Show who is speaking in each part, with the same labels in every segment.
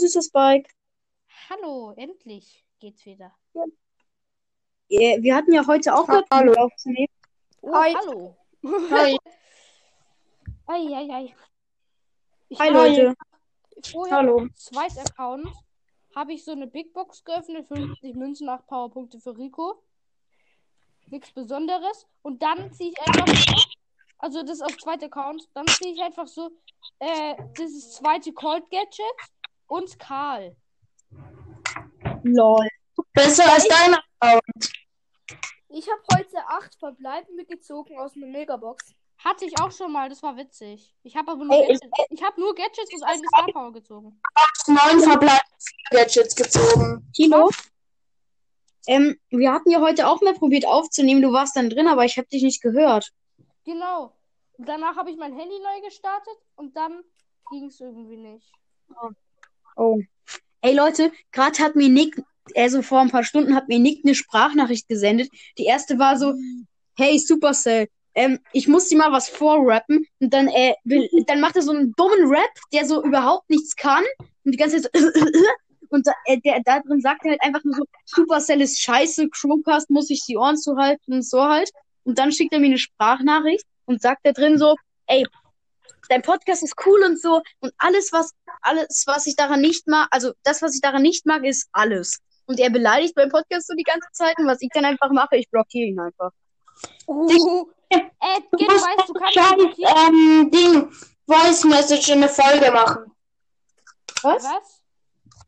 Speaker 1: süßer Spike.
Speaker 2: Hallo, endlich geht's wieder.
Speaker 1: Äh, Wir hatten ja heute auch
Speaker 3: Hallo.
Speaker 1: gerade aufzunehmen.
Speaker 2: Oh,
Speaker 3: Hi.
Speaker 2: hallo.
Speaker 3: Hi.
Speaker 2: Ei, ei, ei. Ich
Speaker 1: Hi Leute.
Speaker 2: vorher
Speaker 3: Hallo.
Speaker 2: zweit Account habe ich so eine Big Box geöffnet, 50 Münzen, 8 Powerpunkte für Rico. Nichts Besonderes. Und dann ziehe ich einfach, also das ist auf zweiter Account, dann ziehe ich einfach so, äh, dieses zweite Cold Gadget und Karl.
Speaker 1: Lol.
Speaker 3: Besser als dein Account.
Speaker 4: Ich habe heute acht Verbleibende gezogen aus einer Megabox.
Speaker 2: Hatte ich auch schon mal, das war witzig. Ich habe aber nur
Speaker 1: Ey, ich-
Speaker 2: Gadgets. Ich habe nur Gadgets und eine Star Power gezogen.
Speaker 3: Neun verbleibende Gadgets gezogen.
Speaker 1: Tino? Ähm, wir hatten ja heute auch mal probiert aufzunehmen. Du warst dann drin, aber ich habe dich nicht gehört.
Speaker 2: Genau. Danach habe ich mein Handy neu gestartet und dann ging es irgendwie nicht.
Speaker 1: Oh. Ey Leute, gerade hat mir Nick, also vor ein paar Stunden hat mir Nick eine Sprachnachricht gesendet. Die erste war so, hey Supercell, ähm, ich muss dir mal was vorrappen. Und dann, äh, dann macht er so einen dummen Rap, der so überhaupt nichts kann. Und die ganze Zeit so, und da, äh, der, da drin sagt er halt einfach nur so, Supercell ist scheiße, Chromecast muss ich die Ohren zuhalten und so halt. Und dann schickt er mir eine Sprachnachricht und sagt da drin so, ey, dein Podcast ist cool und so. Und alles, was, alles, was ich daran nicht mag, also das, was ich daran nicht mag, ist alles. Und er beleidigt beim Podcast so die ganze Zeit. Und was ich dann einfach mache, ich blockiere ihn einfach.
Speaker 2: Uh, äh,
Speaker 3: Du musst
Speaker 2: weißt du, kannst blockieren.
Speaker 3: ähm, Ding, Voice Message in eine Folge machen.
Speaker 1: Was?
Speaker 2: Was?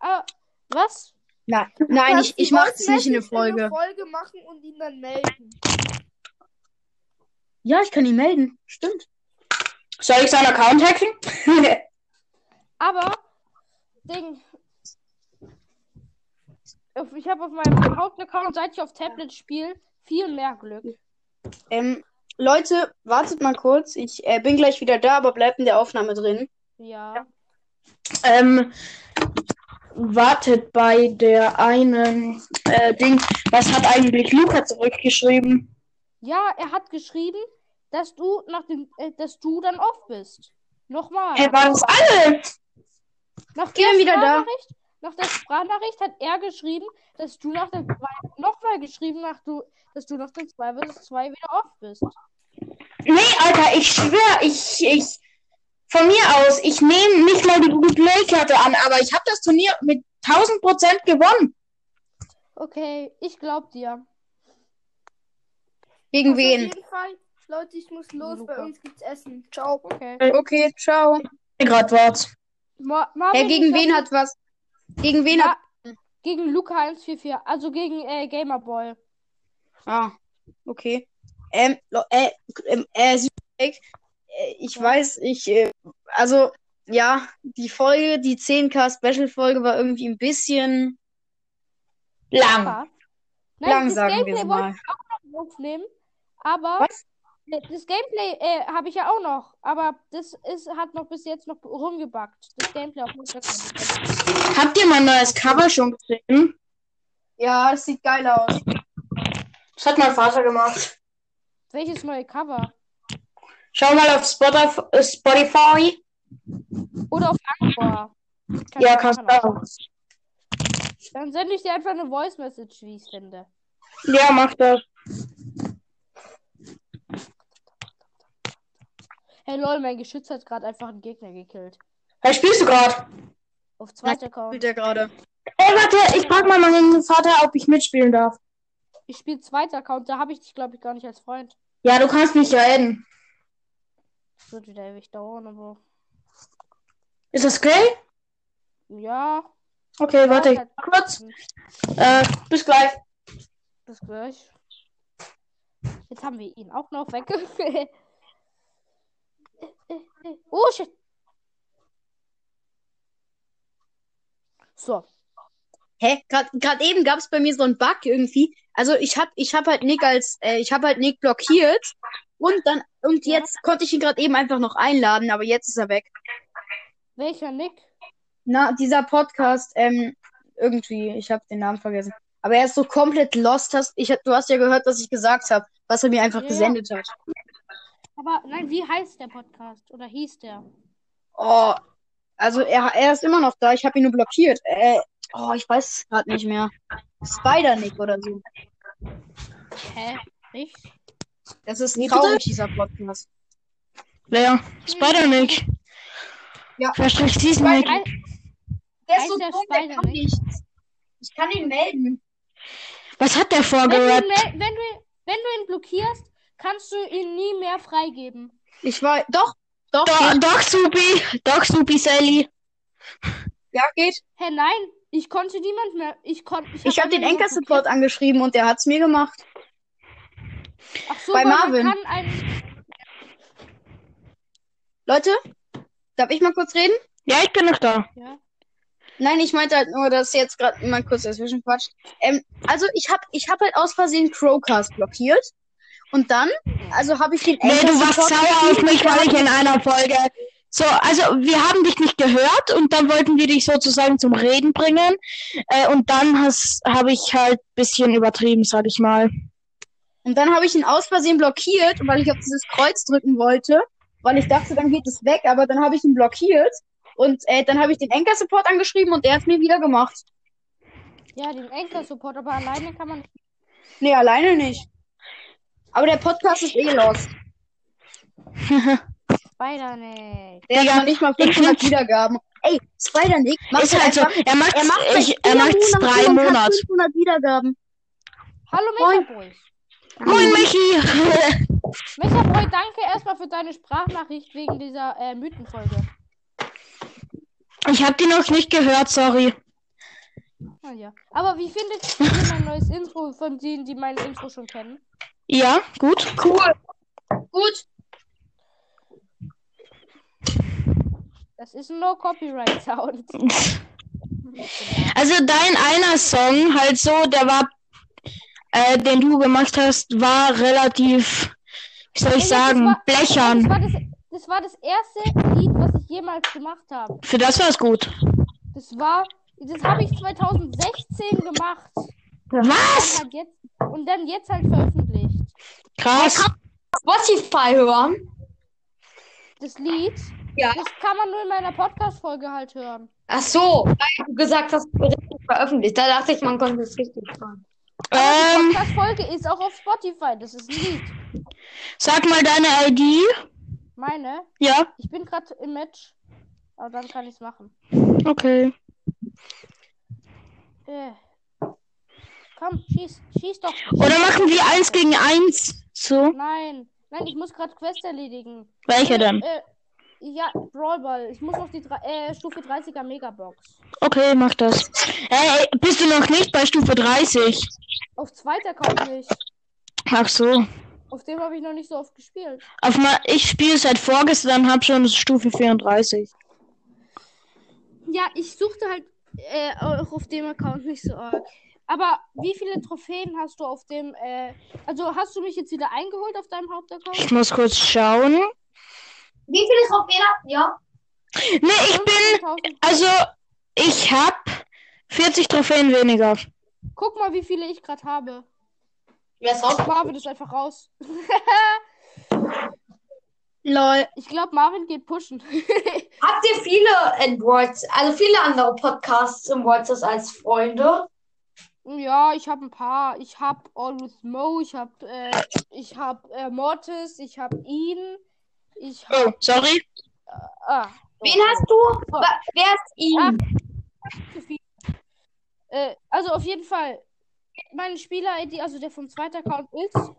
Speaker 2: Ah, was?
Speaker 1: Na, nein, ich, ich mache es nicht in eine
Speaker 4: Folge.
Speaker 1: Folge.
Speaker 4: eine Folge machen und ihn dann melden.
Speaker 1: Ja, ich kann ihn melden. Stimmt.
Speaker 3: Soll ich seinen Account hacken?
Speaker 2: Aber, Ding. Ich habe auf meinem Hauptaccount, seit ich auf Tablet spiele, viel mehr Glück.
Speaker 1: Ähm, Leute, wartet mal kurz. Ich äh, bin gleich wieder da, aber bleibt in der Aufnahme drin.
Speaker 2: Ja.
Speaker 3: ähm, wartet bei der einen äh, Ding. Was hat eigentlich Luca zurückgeschrieben?
Speaker 2: Ja, er hat geschrieben, dass du nach dem, äh, dass du dann off bist. Nochmal.
Speaker 3: Hey, war das alle?
Speaker 2: Nach der
Speaker 1: wieder da.
Speaker 2: Sprachnachricht, nach der Sprachnachricht hat er geschrieben, dass du nach der zwei, nochmal geschrieben, nach du, dass du nach der 2 vs 2 wieder off bist.
Speaker 3: Nee, Alter, ich schwör, ich, ich, von mir aus, ich nehme nicht mal die Google Play-Karte an, aber ich habe das Turnier mit 1000% gewonnen.
Speaker 2: Okay, ich glaub dir.
Speaker 1: Gegen
Speaker 4: Also Auf
Speaker 1: wen?
Speaker 4: jeden Fall, Leute, ich muss los.
Speaker 2: Luca.
Speaker 4: Bei uns gibt's Essen. Ciao.
Speaker 2: Okay.
Speaker 1: Okay, ciao.
Speaker 3: Gerade wart.
Speaker 2: Ma Marvin,
Speaker 1: gegen
Speaker 2: ich
Speaker 1: wen hat was? Gegen wen hat.
Speaker 2: Gegen Luca 144, also gegen äh, Gamerboy.
Speaker 1: Ah, okay. Ähm, äh, ähm, äh, äh, ich weiß, ich, äh, also, ja, die Folge, die 10k Special-Folge war irgendwie ein bisschen
Speaker 3: Lang.
Speaker 2: Ja.
Speaker 1: lang,
Speaker 2: das
Speaker 1: sagen wir
Speaker 2: Gameplay wollte
Speaker 1: mal.
Speaker 2: aufnehmen, aber
Speaker 1: Was?
Speaker 2: Das Gameplay äh, habe ich ja auch noch, aber das ist, hat noch bis jetzt noch rumgebackt. Das Gameplay auf Instagram.
Speaker 3: Habt ihr mein neues Cover schon gesehen?
Speaker 1: Ja, das sieht geil aus.
Speaker 3: Das hat mein Vater gemacht.
Speaker 2: Welches neue Cover?
Speaker 3: Schau mal auf äh, Spotify.
Speaker 2: Oder auf Anchor. Kann
Speaker 3: Ja, kannst du auch.
Speaker 2: Dann sende ich dir einfach eine Voice Message, wie ich es finde.
Speaker 3: Ja, mach das.
Speaker 2: Hey lol, mein Geschütz hat gerade einfach einen Gegner gekillt.
Speaker 3: Hey, spielst du gerade?
Speaker 2: Auf zweiter Account.
Speaker 1: Spielt er gerade.
Speaker 3: Ey, warte, ich frag mal meinen Vater, ob ich mitspielen darf.
Speaker 2: Ich spiele zweiter Account, da habe ich dich, glaube ich, gar nicht als Freund.
Speaker 3: Ja, du kannst mich ja adden.
Speaker 2: Das wird wieder ewig dauern, aber.
Speaker 3: Ist das okay?
Speaker 2: Ja.
Speaker 3: Okay, warte,
Speaker 2: halt-
Speaker 3: kurz. Äh, bis gleich.
Speaker 2: Bis gleich. Jetzt haben wir ihn auch noch weg. Oh shit. So.
Speaker 1: Hä? Gerade eben gab es bei mir so einen Bug irgendwie. Also ich hab, ich hab halt Nick als, äh, ich hab halt Nick blockiert und dann, und jetzt konnte ich ihn gerade eben einfach noch einladen, aber jetzt ist er weg.
Speaker 2: Welcher Nick?
Speaker 1: Na, dieser Podcast, ähm, irgendwie, ich habe den Namen vergessen. Aber er ist so komplett lost. Hast, ich, hab- du hast ja gehört, was ich gesagt habe, was er mir einfach
Speaker 2: Ja.
Speaker 1: gesendet hat.
Speaker 2: Aber nein, wie heißt der Podcast? Oder hieß der?
Speaker 1: Oh, Also er, er ist immer noch da. Ich habe ihn nur blockiert. Äh, oh, ich weiß es gerade nicht mehr. Spider-Nick oder so.
Speaker 2: Hä? Ich?
Speaker 1: Das ist
Speaker 3: Wie
Speaker 1: traurig, dieser Podcast.
Speaker 3: Wer? Spider-Nick.
Speaker 1: Ja.
Speaker 3: Verstrich Season-Nick.
Speaker 2: Ein-
Speaker 1: Der
Speaker 2: ist so der dumm, der kann Spider-Nick?
Speaker 1: nichts. Ich kann ihn melden.
Speaker 3: Was hat der
Speaker 2: Wenn du, ihn,
Speaker 3: vorgerappt?
Speaker 2: mel- wenn, du, wenn du ihn blockierst, kannst du ihn nie mehr freigeben.
Speaker 1: Ich war. Doch, doch,
Speaker 3: Doch,
Speaker 1: geht.
Speaker 3: doch, Supi. Doch, Supi, Sally.
Speaker 1: Ja, geht.
Speaker 2: Hä, nein, ich konnte niemand mehr. Ich konnte.
Speaker 1: Ich habe
Speaker 2: hab
Speaker 1: den Anchor-Support angeschrieben und der hat's mir gemacht.
Speaker 2: Ach so,
Speaker 1: bei
Speaker 2: weil man
Speaker 1: Marvin.
Speaker 2: kann einen.
Speaker 1: Leute, darf ich mal kurz reden?
Speaker 3: Ja, ich bin noch da.
Speaker 2: Ja.
Speaker 1: Nein, ich meinte halt nur, dass jetzt gerade mal kurz dazwischen quatscht. Ähm, also ich hab, ich hab halt aus Versehen Crowcast blockiert. Und dann, also habe ich den
Speaker 3: Nee, du warst sauer auf mich, weil ich in einer Folge. So, also wir haben dich nicht gehört und dann wollten wir dich sozusagen zum Reden bringen. Äh, und dann habe ich halt bisschen übertrieben, sag ich mal.
Speaker 1: Und dann habe ich ihn aus Versehen blockiert, weil ich auf dieses Kreuz drücken wollte, weil ich dachte, dann geht es weg, aber dann habe ich ihn blockiert. Und äh, dann habe ich den Anchor-Support angeschrieben und der hat mir wieder gemacht.
Speaker 2: Ja, den Anchor-Support, aber alleine kann man nicht.
Speaker 1: Nee, alleine nicht. Aber der Podcast ist eh lost.
Speaker 2: Spider-Nick.
Speaker 1: Der
Speaker 3: Digga,
Speaker 1: hat noch nicht mal
Speaker 3: ich
Speaker 1: 500
Speaker 3: find-
Speaker 1: Wiedergaben. Ey, Spider-Nick macht
Speaker 3: Ist halt so. Er macht
Speaker 1: er macht
Speaker 3: ich, er macht's drei Monate.
Speaker 1: 500 Wiedergaben.
Speaker 2: Hallo. Mechaboy.
Speaker 3: Moin, Michi.
Speaker 2: Mechaboy, danke erstmal für deine Sprachnachricht wegen dieser äh, Mythenfolge.
Speaker 3: Ich habe die noch nicht gehört, sorry.
Speaker 2: Ah, ja. Aber wie findet ihr mein neues Intro von denen, die mein Intro schon kennen?
Speaker 3: Ja, gut.
Speaker 1: Cool. Gut.
Speaker 2: Das ist ein No-Copyright-Sound.
Speaker 3: Also dein einer Song, halt so, der war, äh, den du gemacht hast, war relativ, wie soll ich
Speaker 2: Ja, das
Speaker 3: sagen,
Speaker 2: war- Das
Speaker 3: blechern.
Speaker 2: war das, das war das erste Lied, was ich jemals gemacht habe.
Speaker 3: Für das war's gut.
Speaker 2: Das war, das habe ich 2016 gemacht.
Speaker 3: Was?
Speaker 2: Halt jetzt, und dann jetzt halt veröffentlicht.
Speaker 3: Krass.
Speaker 5: Spotify hören.
Speaker 2: Das Lied,
Speaker 5: Ja.
Speaker 2: das kann man nur in meiner Podcast-Folge halt hören.
Speaker 5: Ach so, weil du gesagt hast, richtig veröffentlicht. Da dachte ich, man konnte es richtig hören.
Speaker 2: Aber die
Speaker 3: Ähm,
Speaker 2: Podcast-Folge ist auch auf Spotify. Das ist ein Lied.
Speaker 3: sag mal deine ID.
Speaker 2: Meine,
Speaker 3: Ja,
Speaker 2: ich bin gerade im Match. Aber dann kann ich es machen.
Speaker 3: okay.
Speaker 2: Äh. Komm, schieß, schieß doch.
Speaker 3: Oder machen wir eins gegen eins. So.
Speaker 2: Nein, nein, ich muss gerade Quest erledigen.
Speaker 3: Welche denn?
Speaker 2: Äh, ja, Brawlball. Ich muss auf die äh, Stufe 30er Megabox.
Speaker 3: Okay, mach das. Hey, bist du noch nicht bei Stufe 30?
Speaker 2: Auf zweiter Account nicht.
Speaker 3: Ach so.
Speaker 2: Auf dem habe ich noch nicht so oft gespielt.
Speaker 3: Auf mal, ich spiele seit vorgestern, hab schon Stufe 34.
Speaker 2: Ja, ich suchte halt äh, auch auf dem Account nicht so arg. Aber wie viele Trophäen hast du auf dem, äh, also hast du mich jetzt wieder eingeholt auf deinem Hauptaccount?
Speaker 3: Ich muss kurz schauen.
Speaker 5: Wie viele Trophäen habt ihr?
Speaker 3: Nee, ich bin,
Speaker 2: 15.000.
Speaker 3: also, ich hab 40 Trophäen weniger.
Speaker 2: Guck mal, wie viele ich gerade habe.
Speaker 5: Wer ist raus?
Speaker 2: Marvin ist einfach raus.
Speaker 1: Lol.
Speaker 2: Ich glaube, Marvin geht pushen.
Speaker 5: Habt ihr viele in Words, also viele andere Podcasts im Words als Freunde?
Speaker 2: Ja, ich habe ein paar. Ich habe Always Mo, ich habe äh, ich habe äh, Mortis, ich habe ihn. Ich habe
Speaker 3: Oh, sorry.
Speaker 2: ah,
Speaker 5: Wen hast du? Wa- Wer ist ihn?
Speaker 2: zu viel. Äh, also auf jeden Fall meine Spieler-ID, also der vom zweiten Account ist.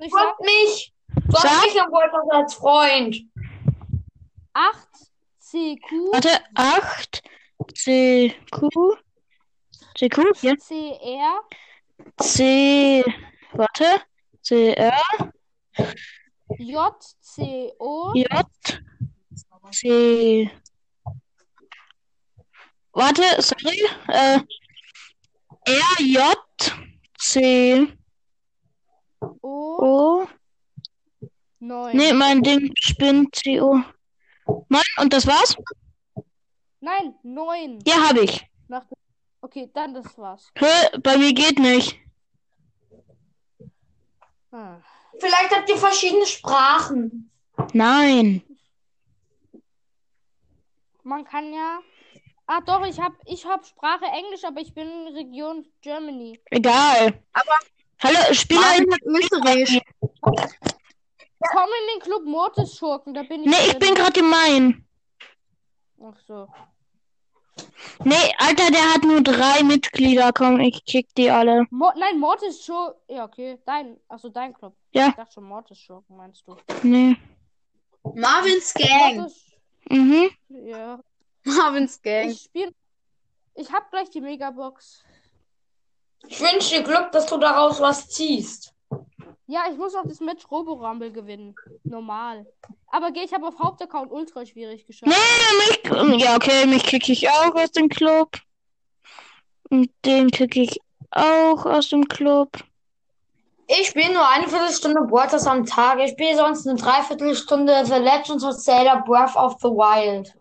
Speaker 2: Ich?
Speaker 5: Folgt mich. Du
Speaker 3: Sag.
Speaker 5: hast mich im Words als Freund.
Speaker 2: 8 CQ
Speaker 3: Warte, 8 CQ. CQ? Ja.
Speaker 2: CR
Speaker 3: C. Warte. CR.
Speaker 2: JCO
Speaker 3: J. C. Warte, sorry. Äh. R. J. C.
Speaker 2: O
Speaker 3: O.
Speaker 2: 9.
Speaker 3: Nee, mein Ding spinnt. C. O. Nein, und das war's?
Speaker 2: Nein, 9.
Speaker 3: Ja, hab ich.
Speaker 2: Nach okay, dann das war's.
Speaker 3: Hä, bei mir geht nicht.
Speaker 2: Hm.
Speaker 5: Vielleicht habt ihr verschiedene Sprachen.
Speaker 3: Nein.
Speaker 2: man kann ja. Ah, doch, ich hab, ich hab Sprache Englisch, aber ich bin Region Germany.
Speaker 3: Egal.
Speaker 1: Aber-
Speaker 3: Hallo, Spieler.
Speaker 1: Hat Österreich.
Speaker 2: Komm in den Club Mortis Schurken, da bin ich.
Speaker 3: Nee, ich
Speaker 2: drin.
Speaker 3: bin gerade gemein.
Speaker 2: Ach so.
Speaker 3: Nee, Alter, der hat nur drei Mitglieder. Komm, ich kick die alle.
Speaker 2: Mo Nein, Mortis Schurken. Ja, okay. Dein. Achso, dein Club.
Speaker 3: Ja.
Speaker 2: Ich dachte schon Mortis Schurken, meinst du?
Speaker 3: Nee.
Speaker 1: Marvins Gang.
Speaker 2: Mortis.
Speaker 3: Mhm.
Speaker 2: Ja.
Speaker 1: Marvins Gang.
Speaker 2: Ich spiel. Ich hab gleich die Megabox.
Speaker 5: Ich wünsche dir Glück, dass du daraus was ziehst.
Speaker 2: Ja, ich muss noch das Match Robo Rumble gewinnen. Normal. Aber geh, ich habe auf Hauptaccount ultra schwierig geschafft.
Speaker 3: Nee, mich. Ja, okay, mich kick ich auch aus dem Club. Und den kick ich auch aus dem Club.
Speaker 5: Ich spiele nur eine Viertelstunde Waters am Tag. Ich spiele sonst eine Dreiviertelstunde The Legends of Zelda Breath of the Wild.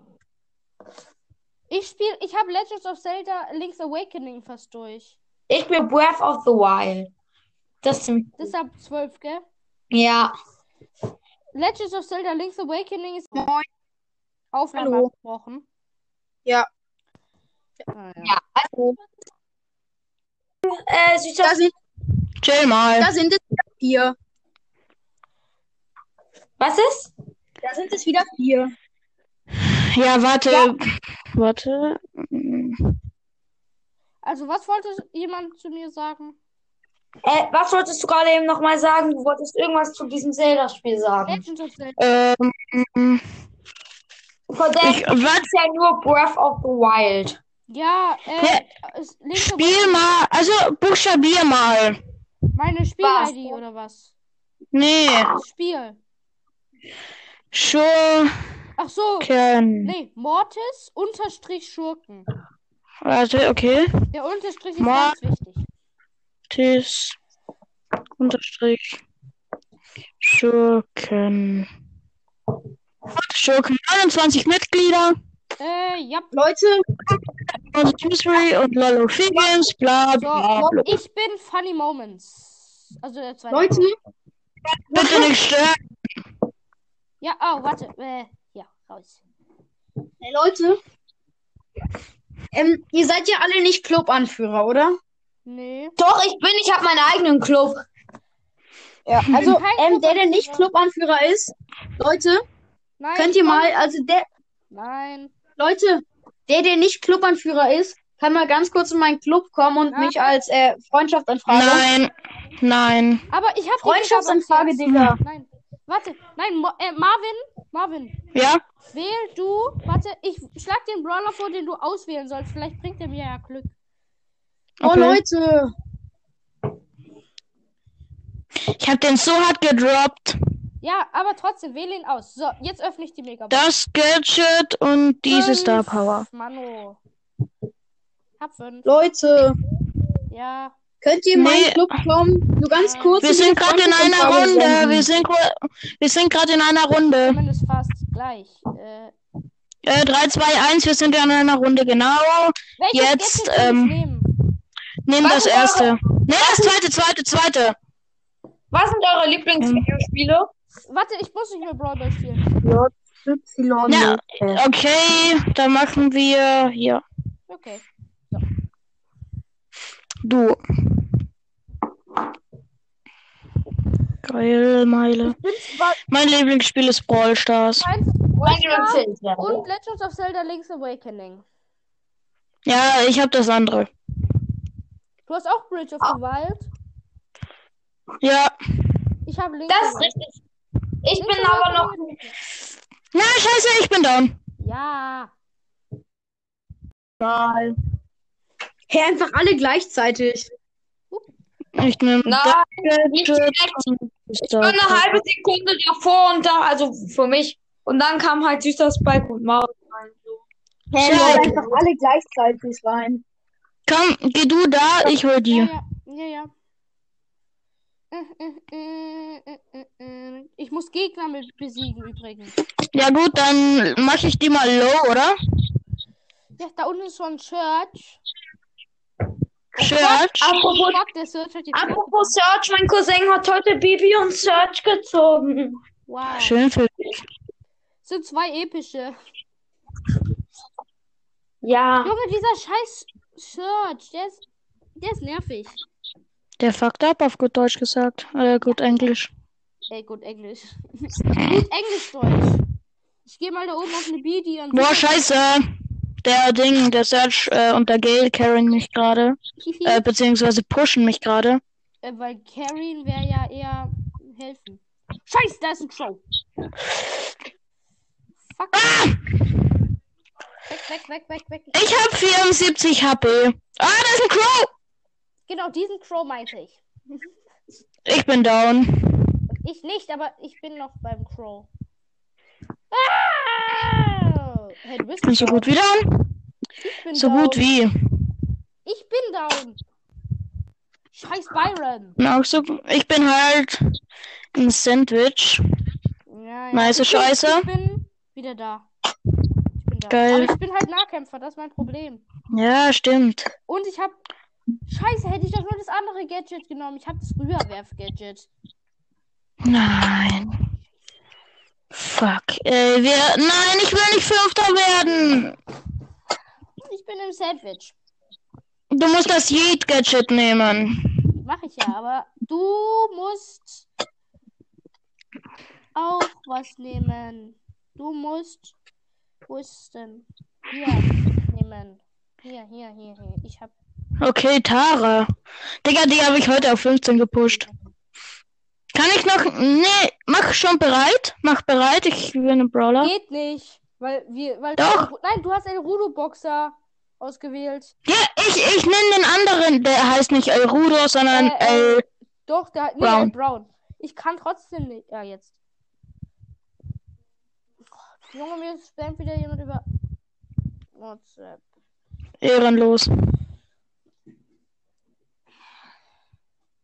Speaker 2: Ich spiel, ich habe Legends of Zelda Link's Awakening fast durch.
Speaker 5: Ich spiele Breath of the Wild. Das ist ziemlich.
Speaker 2: Das ist ab 12, gell?
Speaker 5: Ja.
Speaker 2: Legends of Zelda Link's Awakening ist
Speaker 1: Moin.
Speaker 2: Aufnahme
Speaker 1: Hallo.
Speaker 2: abgebrochen.
Speaker 1: Ja.
Speaker 2: Ah, ja.
Speaker 5: Ja. Äh, süßer.
Speaker 1: Da sind,
Speaker 3: Chill mal.
Speaker 1: da sind es wieder vier.
Speaker 5: Was ist?
Speaker 1: Da sind es wieder vier.
Speaker 3: Ja, warte.
Speaker 1: Ja.
Speaker 3: Warte.
Speaker 2: Also, was wollte jemand zu mir sagen?
Speaker 5: Äh, was wolltest du gerade eben nochmal sagen? Du wolltest irgendwas zu diesem Zelda-Spiel sagen.
Speaker 2: Legends of Zelda.
Speaker 3: Ähm,
Speaker 5: Von der
Speaker 3: ich, warte,
Speaker 5: ist ja nur Breath of the Wild.
Speaker 2: Ja, äh, Link's
Speaker 3: spiel mal. Also, buchstabier mal.
Speaker 2: Meine
Speaker 5: Was?
Speaker 2: Spiel-ID oder was?
Speaker 3: Nee.
Speaker 2: Spiel.
Speaker 3: Schurken.
Speaker 2: Ach so. Nee, Mortis unterstrich Schurken.
Speaker 3: Warte, okay.
Speaker 2: Der Unterstrich ist
Speaker 3: Mor-
Speaker 2: ganz wichtig.
Speaker 3: Tis. Unterstrich. Schurken. Schurken. 21 Mitglieder.
Speaker 2: Äh, ja.
Speaker 1: Leute,
Speaker 3: Und Mystery und Lolo Figgins. Bla, bla,
Speaker 2: So,
Speaker 3: bla.
Speaker 2: ich bin Funny Moments. Also der zweite.
Speaker 1: Leute,
Speaker 3: Bitte nicht stören.
Speaker 2: Ja, oh, warte. Äh, ja, raus.
Speaker 1: hey, Leute. Ähm, ihr seid ja alle nicht Club-Anführer, oder?
Speaker 2: Nee.
Speaker 5: Doch, ich bin, ich habe meinen eigenen Club.
Speaker 1: Ja. Also, ähm, der, der nicht
Speaker 2: Club-Anführer.
Speaker 1: Ist, Leute,
Speaker 2: Nein.
Speaker 1: könnt ihr mal, also der,
Speaker 2: Nein.
Speaker 1: Leute, der, der nicht Club-Anführer ist, kann mal ganz kurz in meinen Club kommen und
Speaker 2: Nein.
Speaker 1: mich als äh, Freundschaftsanfrage.
Speaker 3: Nein. Nein.
Speaker 2: Aber ich habe
Speaker 1: Freundschaftsanfrage, Digga.
Speaker 2: Nein. Warte. Nein, Mo äh, Marvin. Marvin.
Speaker 3: Ja?
Speaker 2: Wähl du. Warte, ich schlag den Brawler vor, den du auswählen sollst. Vielleicht bringt er mir ja Glück.
Speaker 1: Oh,
Speaker 3: Okay.
Speaker 1: Leute.
Speaker 3: Ich hab den so hart gedroppt.
Speaker 2: Ja, aber trotzdem, wähle ihn aus. So, jetzt öffne ich die Megabox.
Speaker 3: Das Gadget und diese
Speaker 2: Fünf.
Speaker 3: Star Power.
Speaker 2: Mano. Hab fünf.
Speaker 1: Leute,
Speaker 2: Ja.
Speaker 1: könnt ihr in meinen
Speaker 3: Nee.
Speaker 1: Club kommen? Nur ganz
Speaker 2: Nein.
Speaker 1: kurz.
Speaker 3: Wir sind gerade in einer Runde.
Speaker 1: senden.
Speaker 3: Wir sind, wir sind gerade in einer Runde.
Speaker 2: Zumindest fast gleich. Äh,
Speaker 3: Äh, 3, 2, 1. Wir sind in einer Runde. Genau.
Speaker 2: welches
Speaker 3: Jetzt,
Speaker 2: Gadget
Speaker 3: ähm,
Speaker 2: nehmen?
Speaker 5: Was
Speaker 3: das erste. Nee, das zweite, zweite, zweite.
Speaker 5: Was sind eure Lieblingsvideospiele?
Speaker 2: Warte, ich muss nicht mehr Brawl spielen.
Speaker 1: Y.
Speaker 3: Ja, okay. Dann machen wir hier.
Speaker 2: Okay.
Speaker 3: Du. Geil, Meile. Mein Lieblingsspiel ist Brawl Stars.
Speaker 2: und Legends of Zelda Link's Awakening.
Speaker 3: Ja, ich hab das andere.
Speaker 2: Du hast auch Bridge of the Wild.
Speaker 3: Ja.
Speaker 2: Ich habe Link's
Speaker 5: Das ist richtig. Ich bin aber noch.
Speaker 3: Na, scheiße, ich bin down.
Speaker 2: Ja.
Speaker 3: Mal.
Speaker 1: Hey, einfach alle gleichzeitig.
Speaker 3: Ich nehme
Speaker 5: Nein, nicht direkt. Ich war eine halbe Sekunde davor und da, also für mich. Und dann kam halt süßer Spike und Maus rein. So.
Speaker 1: Hey,
Speaker 3: Ja.
Speaker 1: einfach alle gleichzeitig rein.
Speaker 3: Komm, geh du da, ich hol die.
Speaker 2: ja. Ja, ja. Ich muss Gegner mit besiegen übrigens.
Speaker 3: Ja gut, dann mach ich die mal low, oder?
Speaker 2: Ja, da unten ist so ein Church.
Speaker 3: Search.
Speaker 5: Apropos, apropos Search, mein Cousin hat heute Bibi und Search gezogen.
Speaker 2: Wow.
Speaker 3: Schön für dich.
Speaker 2: Sind zwei epische.
Speaker 5: Ja.
Speaker 2: Junge, dieser scheiß Search, der ist, der ist nervig.
Speaker 3: Der fuckt ab, auf gut Deutsch gesagt. Äh, gut Englisch.
Speaker 2: Ey, gut Englisch. gut Englisch-Deutsch. Ich gehe mal da oben auf eine BD und.
Speaker 3: Boah, scheiße. Der Ding, der Search äh, und der Gale carryen mich gerade. Äh, beziehungsweise pushen mich gerade.
Speaker 2: Äh, weil Karin wäre ja eher helfen. Scheiß, da ist ein Crow. Fuck. Weg, weg, weg, weg, weg.
Speaker 3: Ich hab 74 HP. Ah, da ist ein Crow.
Speaker 2: Genau, diesen Crow meinte ich.
Speaker 3: Ich bin down.
Speaker 2: Ich nicht, aber ich bin noch beim Crow. Ah! Hey, du bist
Speaker 3: Bin so
Speaker 2: down.
Speaker 3: gut wie down.
Speaker 2: Ich bin
Speaker 3: So
Speaker 2: down.
Speaker 3: gut wie.
Speaker 2: Ich bin down. Scheiß Byron.
Speaker 3: Auch so. Ich bin halt ein Sandwich.
Speaker 2: Ja, ja.
Speaker 3: Nice
Speaker 2: ich bin,
Speaker 3: Scheiße.
Speaker 2: Ich bin wieder da. Ich bin da.
Speaker 3: Geil.
Speaker 2: Aber ich bin halt Nahkämpfer, das ist mein Problem.
Speaker 3: Ja, stimmt.
Speaker 2: Und ich hab. Scheiße, hätte ich doch nur das andere Gadget genommen. Ich hab das Rüberwerf-Gadget.
Speaker 3: Nein. Fuck. Äh, wir. Nein, ich will nicht Fünfter werden.
Speaker 2: Ich bin im Sandwich.
Speaker 3: Du musst das Yeet-Gadget nehmen.
Speaker 2: Mach ich ja, aber du musst auch was nehmen. Du musst. Wo ist denn? Hier nehmen. Hier, hier, hier, hier. Ich hab.
Speaker 3: Okay, Tara. Digga, die habe ich heute auf 15 gepusht. Kann ich noch. Nee, mach schon bereit. Mach bereit. Ich will einen Brawler.
Speaker 2: Geht nicht. Weil wir. Weil
Speaker 3: Doch.
Speaker 2: Nein, du hast einen Rudo-Boxer ausgewählt.
Speaker 3: Ja, ich, ich nenne den anderen. Der heißt nicht El Rudo, sondern
Speaker 2: Äh, äh,
Speaker 3: El.
Speaker 2: Doch, der. Nee,
Speaker 3: Brown.
Speaker 2: Brown. Brown. Ich kann trotzdem nicht. Ja, jetzt. Junge, mir spammt wieder jemand über WhatsApp.
Speaker 3: Ehrenlos.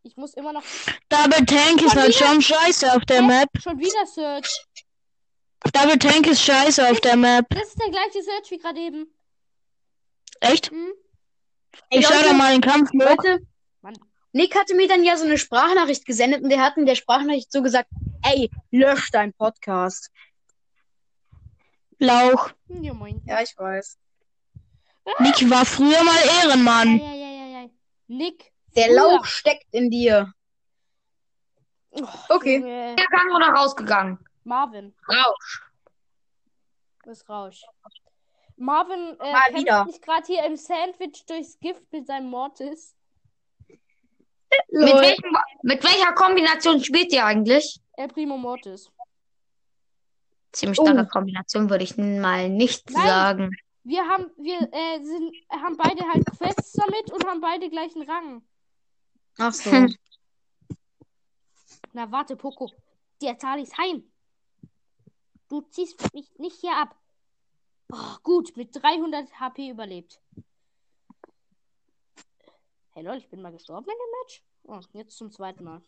Speaker 2: Ich muss immer noch.
Speaker 3: Double Tank ist halt schon scheiße auf der? Map.
Speaker 2: Schon wieder Search.
Speaker 3: Double Tank ist scheiße auf der Map.
Speaker 2: Das ist der gleiche Search wie gerade eben.
Speaker 3: Echt?
Speaker 2: Hm?
Speaker 1: Ey,
Speaker 3: Ich schau da mal den Kampf mit.
Speaker 1: Leute. Nick hatte mir dann ja so eine Sprachnachricht gesendet und der hat in der Sprachnachricht so gesagt, ey, lösch deinen Podcast.
Speaker 3: Lauch.
Speaker 2: Ja, moin.
Speaker 1: Ja, ich weiß.
Speaker 3: Nick war früher mal Ehrenmann.
Speaker 2: ja, ja, ja, ja. Nick.
Speaker 1: Der
Speaker 2: früher.
Speaker 1: Lauch steckt in dir.
Speaker 2: Oh,
Speaker 1: Okay.
Speaker 2: Junge.
Speaker 5: Gegangen oder rausgegangen?
Speaker 2: Marvin.
Speaker 5: Rausch.
Speaker 2: Ist Rausch. Marvin äh,
Speaker 1: Mal
Speaker 2: kämpft
Speaker 1: wieder.
Speaker 2: sich gerade hier im Sandwich durchs Gift mit seinem Mortis.
Speaker 5: Mit, welchem, mit welcher Kombination spielt ihr eigentlich?
Speaker 2: El Primo Mortis.
Speaker 5: Ziemlich
Speaker 1: Oh.
Speaker 5: starke Kombination, würde ich mal nicht
Speaker 2: Nein.
Speaker 5: sagen.
Speaker 2: Wir haben, wir äh, sind, haben beide halt Quests damit und haben beide gleichen Rang.
Speaker 1: Ach so.
Speaker 5: Hm.
Speaker 2: Na warte, Poco. Der zahl ich's heim. Du ziehst mich nicht hier ab. Oh, gut, mit 300 HP überlebt. Hey lol, ich bin mal gestorben in dem Match. Oh, jetzt zum zweiten Mal.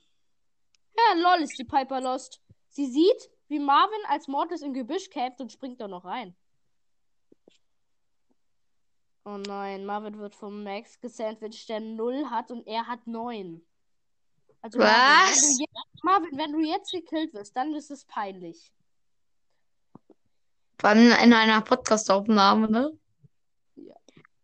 Speaker 2: Ja, lol, ist die Piper lost. Sie sieht, wie Marvin als Mortis im Gebüsch kämpft und springt da noch rein. Oh nein, Marvin wird vom Max gesandwiched, der 0 hat und er hat 9. Also Marvin, wenn jetzt, Marvin, wenn du jetzt gekillt wirst, dann ist es peinlich.
Speaker 5: Vor allem in einer Podcast-Aufnahme, ne?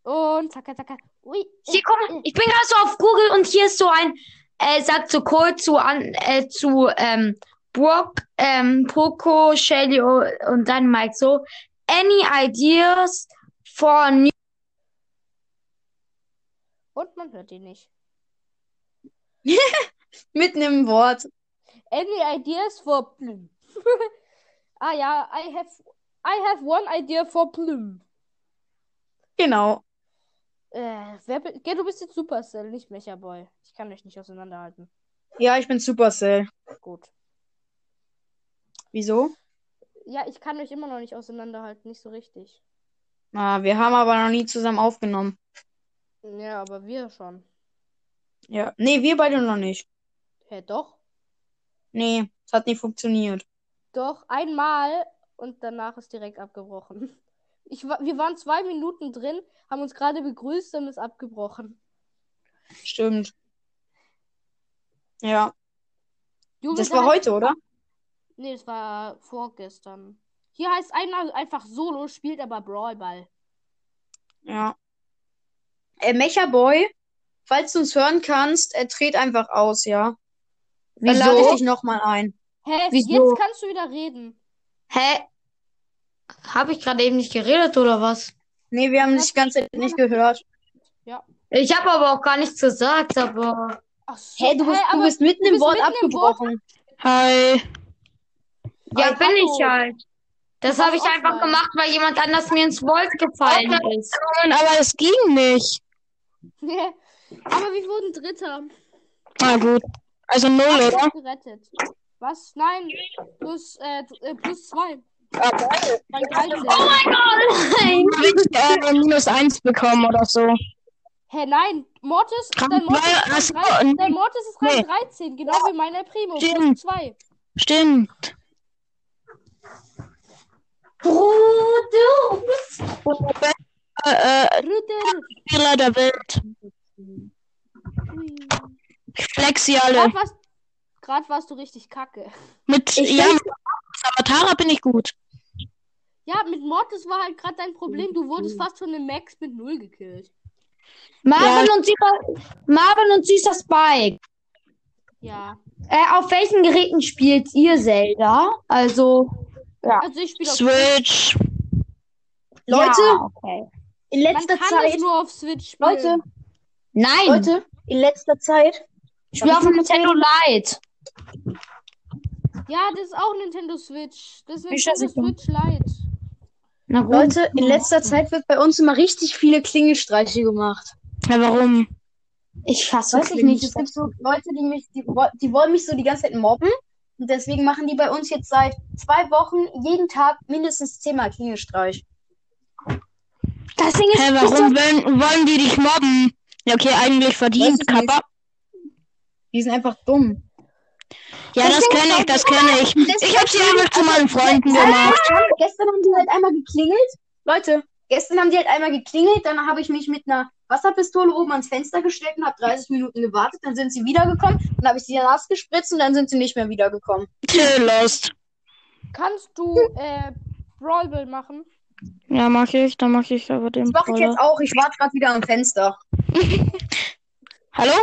Speaker 2: Und zacka, zacka. Ui.
Speaker 5: Hier, guck mal, ich bin gerade so auf Google und hier ist so ein, äh, sagt so Code zu, an, äh, zu, ähm, Brock, ähm, Poco, Shelly und dann Mike so, any ideas for new
Speaker 2: Und man hört ihn nicht.
Speaker 1: Mitten im Wort.
Speaker 2: Any ideas for Plüm? ah ja, I have, I have one idea for Plüm.
Speaker 1: Genau.
Speaker 2: Äh, wer, Gell, du bist jetzt Supercell, nicht Mechaboy. Ich kann euch nicht auseinanderhalten.
Speaker 1: Ja, ich bin Supercell.
Speaker 2: Gut.
Speaker 1: Wieso?
Speaker 2: Ja, ich kann euch immer noch nicht auseinanderhalten, nicht so richtig.
Speaker 1: Ah, wir haben aber noch nie zusammen aufgenommen.
Speaker 2: Ja, aber wir schon.
Speaker 1: Ja. Nee, wir beide noch nicht.
Speaker 2: Hä, doch?
Speaker 1: Nee, es hat nicht funktioniert.
Speaker 2: Doch, einmal und danach ist direkt abgebrochen. Ich, wir waren zwei Minuten drin, haben uns gerade begrüßt und ist abgebrochen.
Speaker 1: Stimmt. Ja.
Speaker 2: Junge,
Speaker 1: Das
Speaker 2: da
Speaker 1: war
Speaker 2: heißt-
Speaker 1: heute, oder?
Speaker 2: Nee, das war vorgestern. Hier heißt einer einfach Solo, spielt aber Brawlball.
Speaker 1: Ja. Äh, Mecha Boy, falls du uns hören kannst, äh, tret einfach aus, ja? Dann lade ich
Speaker 5: Wieso?
Speaker 1: dich nochmal ein.
Speaker 2: Hä,
Speaker 5: Wieso?
Speaker 2: jetzt kannst du wieder reden.
Speaker 5: Hä? Habe ich gerade eben nicht geredet oder was?
Speaker 1: Nee, wir haben dich die ganze Zeit nicht gehört.
Speaker 5: Ich habe aber auch gar nichts gesagt, aber.
Speaker 2: Ach so,
Speaker 1: Hä, du bist, du
Speaker 2: aber
Speaker 1: bist mitten
Speaker 2: du
Speaker 1: im
Speaker 2: bist
Speaker 1: Wort
Speaker 2: mitten im Wort
Speaker 1: abgebrochen.
Speaker 3: Hi.
Speaker 5: Ja, bin
Speaker 2: hallo.
Speaker 5: ich halt. Das habe ich einfach
Speaker 2: offline.
Speaker 5: gemacht, weil jemand anders mir ins Wort gefallen ist.
Speaker 3: Aber es ging nicht.
Speaker 2: aber wir wurden Dritter.
Speaker 3: Na gut. Also null,
Speaker 2: Ich
Speaker 3: oder?
Speaker 2: gerettet. Was? Nein. Plus, äh, äh, plus zwei.
Speaker 3: Aber
Speaker 2: Bei 13.
Speaker 5: Nein.
Speaker 3: ich äh, minus eins bekommen oder so.
Speaker 2: Hä, nein. Mortis, dein Mortis, ist
Speaker 3: ach
Speaker 2: Rang
Speaker 3: so,
Speaker 2: 13,
Speaker 3: n-
Speaker 2: dein Mortis ist Rang
Speaker 3: nee.
Speaker 2: 13, genau wie meine Primo. Plus
Speaker 3: Stimmt.
Speaker 2: 2.
Speaker 3: Stimmt.
Speaker 5: Bruder.
Speaker 3: Äh,
Speaker 2: Ritter.
Speaker 3: Spieler der Welt. Ich flex sie alle.
Speaker 2: Gerade warst, grad warst du richtig kacke.
Speaker 3: Mit,
Speaker 1: Ich
Speaker 3: ja, mit Avatara bin ich gut.
Speaker 2: Ja, mit Mortis war halt gerade dein Problem. Du wurdest fast von dem Max mit 0 gekillt.
Speaker 5: Marvin und süßer, Marvin und süßer Spike.
Speaker 2: Ja.
Speaker 5: Äh, auf welchen Geräten spielt ihr Zelda? Also.
Speaker 2: Also ich spiele auf
Speaker 3: Switch.
Speaker 1: Leute,
Speaker 5: Ja, okay.
Speaker 1: in
Speaker 2: Man
Speaker 1: letzter
Speaker 2: kann
Speaker 1: Zeit,
Speaker 2: nur auf Switch spielen.
Speaker 1: Leute,
Speaker 5: Nein,
Speaker 1: Leute, in letzter Zeit,
Speaker 5: ich spiele auf Nintendo Lite.
Speaker 2: Ja, das ist auch Nintendo Switch. Das ist Nintendo Switch Lite.
Speaker 5: Na.
Speaker 1: Leute, in letzter Zeit wird bei uns immer richtig viele Klingelstreiche gemacht.
Speaker 3: Ja, warum?
Speaker 5: Ich hasse
Speaker 1: Weiß ich nicht. Es gibt so Leute, die mich, die, die wollen mich so die ganze Zeit mobben. Und deswegen machen die bei uns jetzt seit zwei Wochen jeden Tag mindestens zehnmal Klingelstreich.
Speaker 5: Das Ding ist.
Speaker 3: Hä, warum wollen, wollen die dich mobben? Ja, okay, eigentlich verdient. Kappa.
Speaker 1: Die sind einfach dumm.
Speaker 3: Ja, das kenne ich, das kenne ich. Ich habe sie einfach zu meinen Freunden
Speaker 1: Ja,
Speaker 3: gemacht.
Speaker 1: gestern, gestern haben die halt einmal geklingelt. Leute, gestern haben die halt einmal geklingelt. Dann habe ich mich mit einer Wasserpistole oben ans Fenster gestellt und habe 30 Minuten gewartet. Dann sind sie wiedergekommen. Dann habe ich sie nass gespritzt und dann sind sie nicht mehr wiedergekommen.
Speaker 3: Lost.
Speaker 2: Kannst du äh, Brawl Ball machen?
Speaker 3: Ja, mach ich, dann mach ich aber den
Speaker 1: Das mache ich jetzt auch. Ich warte gerade wieder am Fenster.
Speaker 3: Hallo?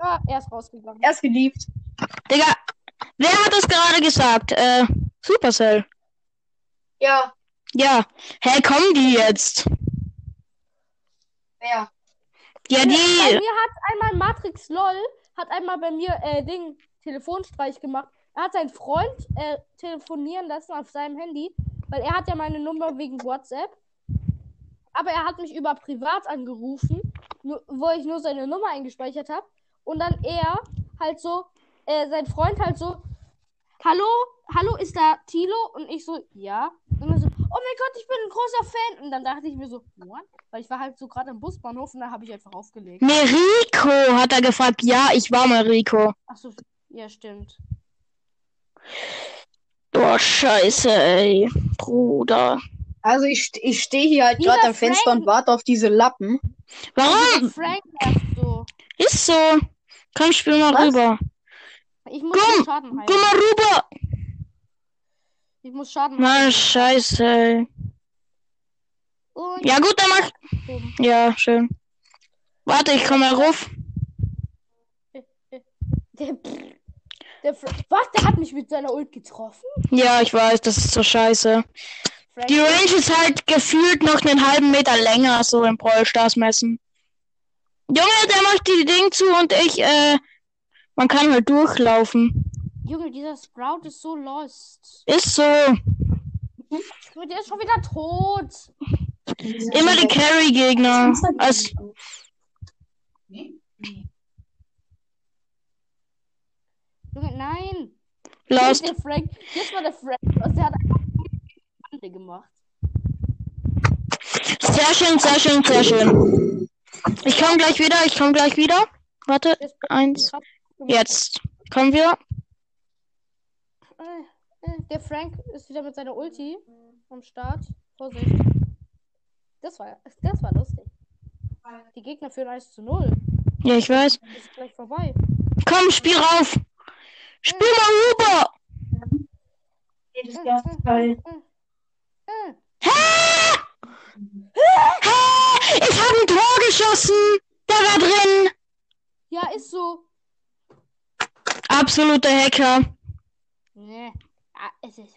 Speaker 2: Ah, er ist rausgegangen.
Speaker 1: Er ist geliebt.
Speaker 3: Digga, wer hat das gerade gesagt? Äh, Supercell.
Speaker 1: Ja,
Speaker 3: Ja. Hä, kommen die jetzt?
Speaker 1: wer?
Speaker 3: Ja,
Speaker 2: Bei
Speaker 3: die.
Speaker 2: mir hat einmal Matrix LOL, hat einmal bei mir äh, Ding, Telefonstreich gemacht. Er hat seinen Freund äh, telefonieren lassen auf seinem Handy, weil er hat ja meine Nummer wegen WhatsApp. Aber er hat mich über privat angerufen, nur, wo ich nur seine Nummer eingespeichert habe. Und dann er halt so, äh, sein Freund halt so, hallo, hallo, ist da Tilo? Und ich so, ja. Und er so, mein Gott, ich bin ein großer Fan. Und dann dachte ich mir so, what? Weil ich war halt so gerade am Busbahnhof und da habe ich einfach aufgelegt.
Speaker 3: Nee, Rico hat er gefragt. Ja, ich war mal Rico.
Speaker 2: Achso, ja, stimmt.
Speaker 3: Oh, scheiße, ey. Bruder.
Speaker 1: Also ich, ich stehe hier halt gerade am Fenster
Speaker 2: Frank-
Speaker 1: und warte auf diese Lappen.
Speaker 3: Warum?
Speaker 2: Frank so.
Speaker 3: Ist so. Komm, spiel mal
Speaker 1: Was?
Speaker 3: rüber.
Speaker 2: Ich muss
Speaker 3: Komm,
Speaker 2: den Schaden heilen.
Speaker 3: Komm mal rüber.
Speaker 2: Ich muss Schaden
Speaker 3: Mann,
Speaker 2: heilen.
Speaker 3: scheiße.
Speaker 2: Und
Speaker 3: Ja, gut, dann mach.
Speaker 2: oben.
Speaker 3: Ja, schön. Warte, ich komm mal ruf.
Speaker 2: Der, der Was? Der hat mich mit seiner Ult getroffen?
Speaker 3: Ja, ich weiß, das ist so scheiße.
Speaker 2: Frank,
Speaker 3: Die Range ist halt gefühlt noch einen halben Meter länger, so im Brawl Stars messen. Junge, der macht die Ding zu und ich, äh, man kann halt durchlaufen.
Speaker 2: Junge, dieser Sprout ist so lost.
Speaker 3: Ist so.
Speaker 2: Junge, Der ist schon wieder tot.
Speaker 3: Immer die Carry-Gegner. Also,
Speaker 2: Junge, nein.
Speaker 3: Lost.
Speaker 2: Der Frank. Jetzt war der Frank. los. Der hat einfach Bande gemacht.
Speaker 3: Sehr schön, sehr schön, sehr schön. Ich komm gleich wieder, ich komm gleich wieder. Warte,
Speaker 2: ist
Speaker 3: eins. Jetzt. Kommen wir.
Speaker 2: Äh, äh, Der Frank ist wieder mit seiner Ulti am Start. Vorsicht. Das war, das war lustig. Die Gegner führen 1 zu 0.
Speaker 3: Ja, ich weiß.
Speaker 2: Das ist gleich vorbei.
Speaker 3: Komm, spiel rauf. Spiel mal rüber.
Speaker 2: Äh, äh?
Speaker 3: Ich habe ein Tor geschossen. Der war drin.
Speaker 2: Ja, ist so.
Speaker 3: Absoluter Hacker.
Speaker 2: Nee. Ah, es ist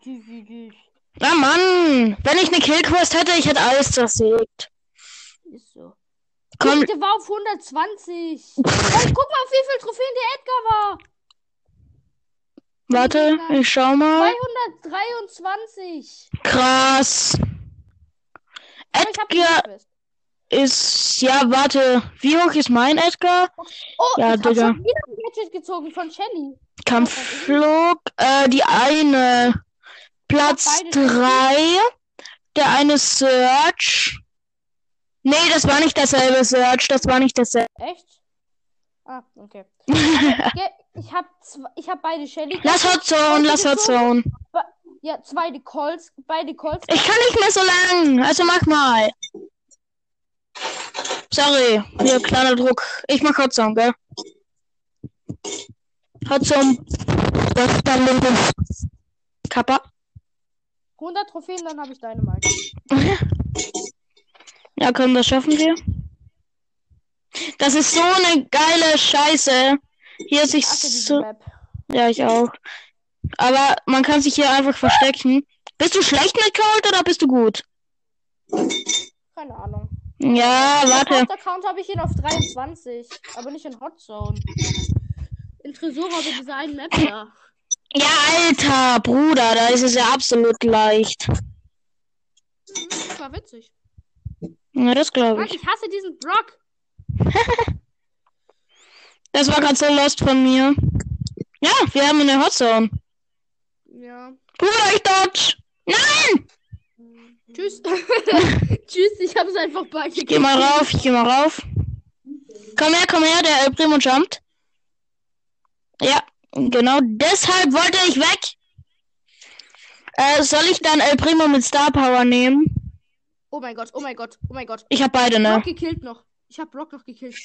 Speaker 2: tschüss, tschüss, tschüss.
Speaker 3: Na Mann, wenn ich eine Killquest hätte, ich hätte alles zersägt.
Speaker 2: Ist so.
Speaker 3: Komm,
Speaker 2: der war auf 120. hey, guck mal, auf wie viele Trophäen der Edgar war.
Speaker 3: warte, ich schau mal.
Speaker 2: 223.
Speaker 3: Krass. Edgar. Ist, ja, warte, wie hoch ist mein Edgar?
Speaker 2: Oh,
Speaker 3: Ja,
Speaker 2: ich hab
Speaker 3: Digga.
Speaker 2: schon wieder ein Gadget gezogen von Shelly.
Speaker 3: Kampfflug, äh, die eine Platz
Speaker 2: beide
Speaker 3: drei, der eine Search. Nee, das war nicht derselbe Search, das war nicht derselbe.
Speaker 2: Echt? Ah, okay. Ich hab, zw- ich hab beide Shelly.
Speaker 3: Lass Hot Zone, lass Hot Zone.
Speaker 2: Ja, zwei die Colts, beide Colts.
Speaker 3: Ich kann nicht mehr so lang, also mach mal. Sorry, hier kleiner Druck. Ich mach Hot Zone, gell? Hot Zone. Das ist dann linke Kappa.
Speaker 2: 100 Trophäen, dann habe ich deine Mike.
Speaker 3: Ja, komm, das schaffen wir. Das ist so eine geile Scheiße. Hier sich
Speaker 2: Ich
Speaker 3: so.
Speaker 2: Map.
Speaker 3: Ja, ich auch. Aber man kann sich hier einfach verstecken. Bist du schlecht mit Cold oder bist du gut?
Speaker 2: Keine Ahnung.
Speaker 3: Ja, warte.
Speaker 2: Account habe ich ihn auf 23, aber nicht in Hot Zone. In Tresor habe ich diese einen Map da.
Speaker 3: Ja, Alter, Bruder, da ist es ja absolut leicht.
Speaker 2: Das war witzig.
Speaker 3: Ja, das glaube
Speaker 2: Mann,
Speaker 3: ich.
Speaker 2: ich hasse diesen Brock.
Speaker 3: Das war gerade so lost von mir. Ja, wir haben eine Hotzone.
Speaker 2: Ja.
Speaker 3: Bruder, ich dodge. Nein!
Speaker 2: Tschüss. Tschüss, ich habe es einfach bei
Speaker 3: Ich geh mal rauf, ich geh mal rauf. Komm her, komm her, der El Primo jumpt. Ja, genau deshalb wollte ich weg. Äh, soll ich dann El Primo mit Star Power nehmen?
Speaker 2: Oh mein Gott, oh mein Gott, oh mein Gott.
Speaker 3: Ich habe beide, ne?
Speaker 2: Brock gekillt noch. Ich habe Brock noch gekillt.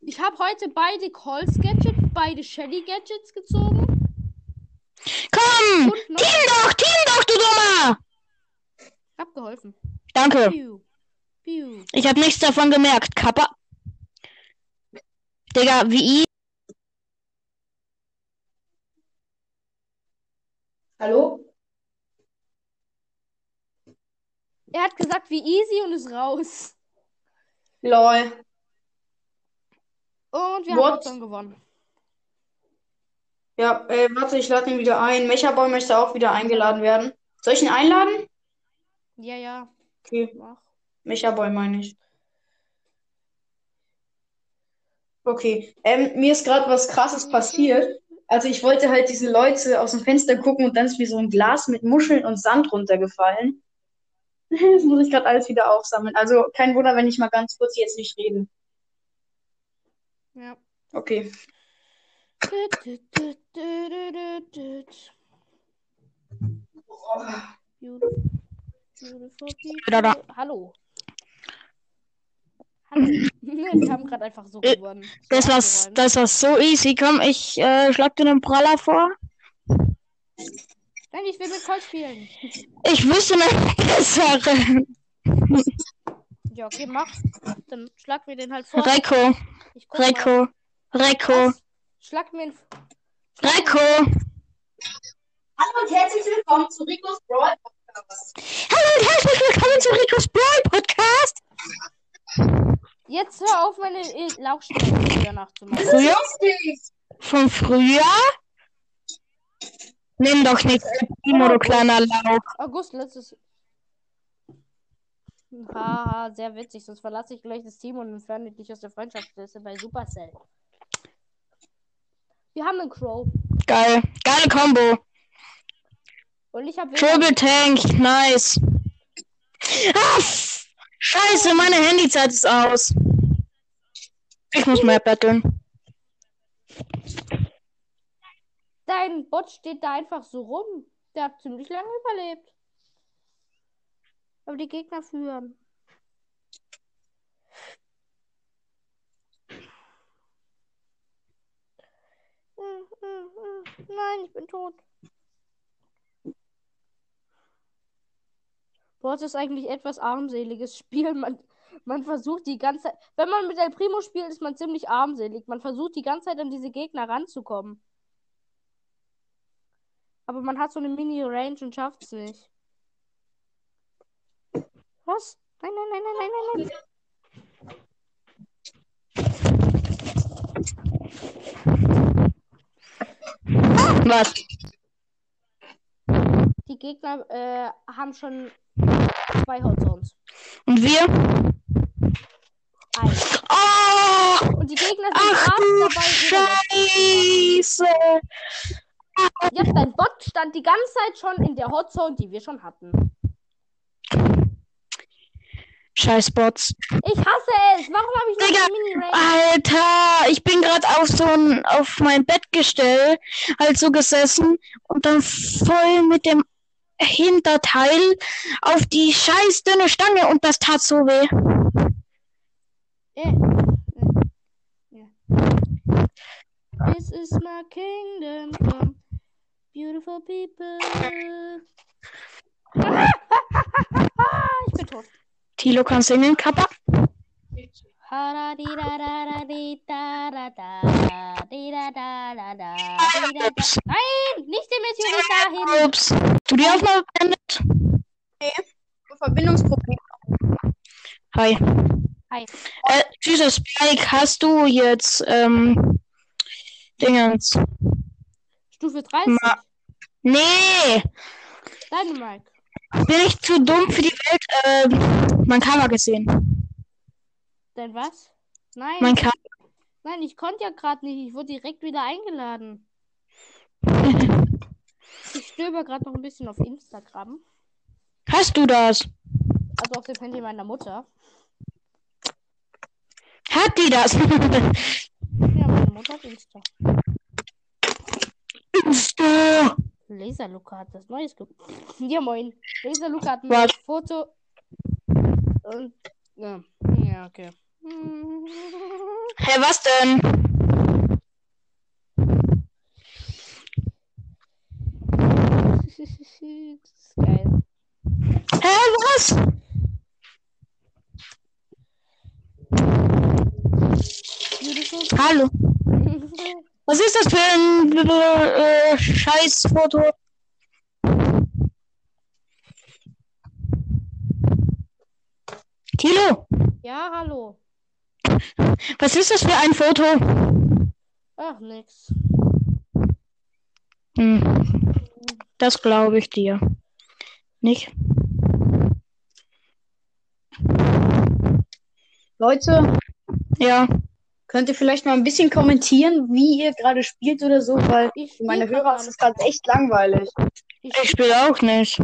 Speaker 2: Ich habe heute beide Colts Gadgets, beide Shelly Gadgets gezogen.
Speaker 3: Komm! Team doch, Team doch, du Dummer!
Speaker 2: Hab geholfen.
Speaker 3: Danke.
Speaker 2: Piu. Piu.
Speaker 3: Ich habe nichts davon gemerkt, Kappa. Digga, wie i-
Speaker 1: Hallo?
Speaker 2: Er hat gesagt, wie easy und ist raus.
Speaker 1: Lol.
Speaker 2: Und wir
Speaker 1: What?
Speaker 2: haben Hotline gewonnen.
Speaker 1: Ja, äh, warte, ich lade ihn wieder ein. Mechaboy möchte auch wieder eingeladen werden. Soll ich ihn einladen?
Speaker 2: Ja, ja.
Speaker 1: Okay,
Speaker 2: Mach.
Speaker 1: Mechaboy meine ich. Okay, ähm, mir ist gerade was Krasses passiert. Also ich wollte halt diese Leute aus dem Fenster gucken und dann ist mir so ein Glas mit Muscheln und Sand runtergefallen. Das muss ich gerade alles wieder aufsammeln. Also kein Wunder, wenn ich mal ganz kurz jetzt nicht rede.
Speaker 2: Ja.
Speaker 1: Okay.
Speaker 2: Beautiful
Speaker 3: Wieder da.
Speaker 2: people. Hallo. Hallo. Wir haben gerade einfach so
Speaker 3: Äh,
Speaker 2: gewonnen.
Speaker 3: Das war, das war so easy. Komm, ich äh, schlag dir einen Praller vor.
Speaker 2: Nein, ich will mit Colt spielen.
Speaker 3: Ich wüsste eine bessere.
Speaker 2: Ja, okay, mach. Dann schlag mir den halt vor.
Speaker 3: Reiko, Reiko,
Speaker 2: Was? Schlag mir den.
Speaker 3: Reiko.
Speaker 1: Hallo und herzlich willkommen zu Ricos Brawl.
Speaker 3: Hallo und herzlich willkommen zu Ricos Brawl Podcast.
Speaker 2: Jetzt hör auf, meine Lauchstimme wieder nachzumachen.
Speaker 3: Früher? Von Frühjahr? Nimm doch nicht El Primo, du kleiner Lauch.
Speaker 2: August, letztes. Haha, sehr witzig. Sonst verlasse ich gleich das Team und entferne dich aus der Freundschaftsliste bei Supercell. Wir haben einen Crow.
Speaker 3: Geil. Geile Combo.
Speaker 2: Und ich habe
Speaker 3: Triple Tank. Nice. Ah, Scheiße, meine Handyzeit ist aus. Ich muss mehr betteln.
Speaker 2: Dein Bot steht da einfach so rum. Der hat ziemlich lange überlebt. Aber die Gegner führen. Hm, hm, hm. Nein, ich bin tot. Boah, ist eigentlich etwas armseliges Spiel. Man, man versucht die ganze Zeit. Wenn man mit El Primo spielt, ist man ziemlich armselig. Man versucht die ganze Zeit an diese Gegner ranzukommen. Aber man hat so eine Mini-Range und schafft es nicht. Was? Nein, nein, nein, nein, nein, nein, nein.
Speaker 3: Was?
Speaker 2: Die Gegner äh, haben schon zwei Hotzones.
Speaker 3: Und wir?
Speaker 2: Eins.
Speaker 3: Oh!
Speaker 2: Und die Gegner sind
Speaker 3: Ach du
Speaker 2: dabei,
Speaker 3: Scheiße!
Speaker 2: Ja, dein Bot stand die ganze Zeit schon in der Hotzone, die wir schon hatten.
Speaker 3: Scheiß Bots.
Speaker 2: Ich hasse es. Warum habe ich noch
Speaker 3: Digga,
Speaker 2: Mini-Range?
Speaker 3: Alter, ich bin gerade auf so ein, auf mein Bettgestell halt so gesessen und dann voll mit dem Hinterteil auf die scheiß dünne Stange und das tat so weh.
Speaker 2: Äh, äh, ja. This is my kingdom come. Beautiful people. ich bin tot.
Speaker 3: Tilo kann singen, Kappa. Ups.
Speaker 2: Nein, nicht den Meteorit dahin.
Speaker 3: Ups. Du die Aufnahme beendet?
Speaker 1: Verbindungsproblem.
Speaker 3: Hi.
Speaker 2: Hi.
Speaker 3: Äh, süßer Spike, hast du jetzt, ähm, Dingens?
Speaker 2: Stufe 30.
Speaker 3: Ma nee!
Speaker 2: Dynamite.
Speaker 3: Bin ich zu dumm für die Welt, ähm, mein Kamera gesehen.
Speaker 2: Denn was? Nein,
Speaker 3: Mein Kamera.
Speaker 2: nein, ich konnte ja gerade nicht. Ich wurde direkt wieder eingeladen. Ich stöber gerade noch ein bisschen auf Instagram.
Speaker 3: Hast du das?
Speaker 2: Also auf dem Handy meiner Mutter.
Speaker 3: Hat die das?
Speaker 2: Ja, meine Mutter hat Insta.
Speaker 3: Insta.
Speaker 2: Laser Luca hat das Neues ge Ja, moin. Laser Luca hat ein neues Foto. Und. Ja, ja okay.
Speaker 3: Hä, was denn?
Speaker 2: das ist geil.
Speaker 3: Hä, was?
Speaker 2: Beautiful.
Speaker 3: Hallo. Was ist das für ein äh, Scheißfoto? Tilo,
Speaker 2: ja, hallo.
Speaker 3: Was ist das für ein Foto?
Speaker 2: Ach, nix.
Speaker 3: Hm. Das glaube ich dir. Nicht?
Speaker 1: Leute,
Speaker 3: Ja.
Speaker 1: könnt ihr vielleicht mal ein bisschen kommentieren, wie ihr gerade spielt oder so, weil
Speaker 2: Ich
Speaker 1: für meine Hörer ist es gerade echt langweilig.
Speaker 2: Ich
Speaker 3: Ich spiele auch nicht.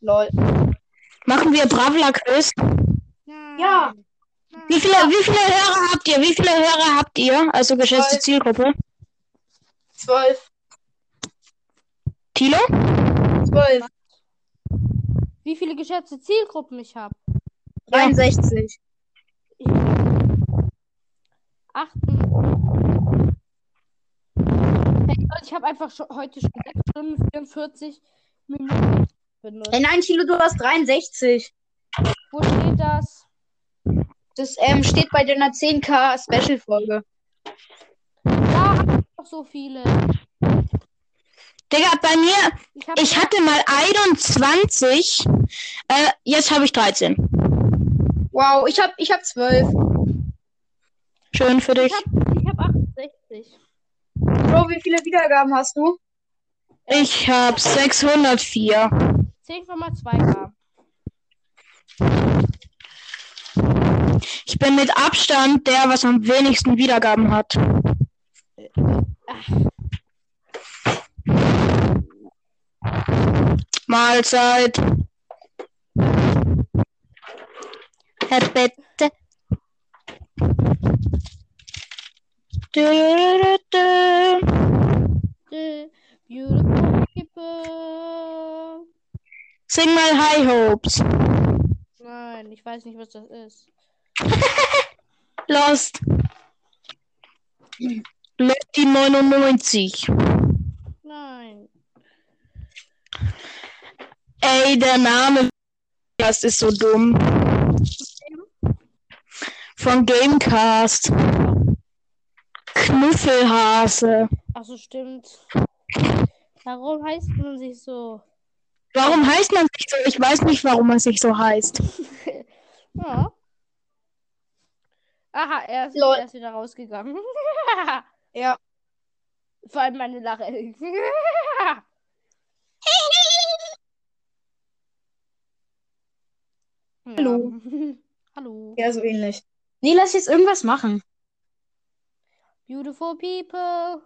Speaker 1: Lol.
Speaker 3: Machen wir Bravla Quiz.
Speaker 1: Ja.
Speaker 3: Wie viele, wie viele Hörer habt ihr? Wie viele Hörer habt ihr? Also geschätzte
Speaker 1: Zwölf.
Speaker 3: Zielgruppe.
Speaker 1: Zwölf.
Speaker 3: Tilo?
Speaker 1: Zwölf.
Speaker 2: Wie viele geschätzte Zielgruppen ich habe?
Speaker 1: 63.
Speaker 2: Achten. Hey, ich habe einfach schon, heute schon 6 Stunden 44 Minuten benutzt.
Speaker 1: Ey, nein, Tilo, du hast 63.
Speaker 2: Wo steht das?
Speaker 1: Das ähm, steht bei deiner 10k Special-Folge.
Speaker 2: Da hab ich noch so viele.
Speaker 3: Digga, bei mir,
Speaker 2: Ich, hab
Speaker 3: ich hatte mal 21. Äh, jetzt habe ich 13.
Speaker 1: Wow, ich hab, ich hab 12.
Speaker 3: Schön für dich.
Speaker 2: Ich hab, ich hab 68.
Speaker 1: Bro, wie viele Wiedergaben hast du?
Speaker 3: Ich habe 604.
Speaker 2: 10,2k.
Speaker 3: Ich bin mit Abstand der, was am wenigsten Wiedergaben hat. Mahlzeit. Herr Bitte.
Speaker 2: Beautiful people.
Speaker 3: Sing mal High Hopes.
Speaker 2: Nein, ich weiß nicht, was das ist.
Speaker 3: Lost. Die 99.
Speaker 2: Nein.
Speaker 3: Ey, der Name das ist so dumm. Von Gamecast. Knuffelhase.
Speaker 2: Achso, stimmt. Warum heißt man sich so?
Speaker 3: Warum heißt man sich so? Ich weiß nicht, warum man sich so heißt.
Speaker 2: Ja. Aha, er ist, er ist wieder rausgegangen.
Speaker 1: Ja.
Speaker 2: Vor allem meine Lache.
Speaker 1: Hallo.
Speaker 2: Hallo.
Speaker 1: Ja, so ähnlich. Nee, lass jetzt irgendwas machen.
Speaker 2: Beautiful people.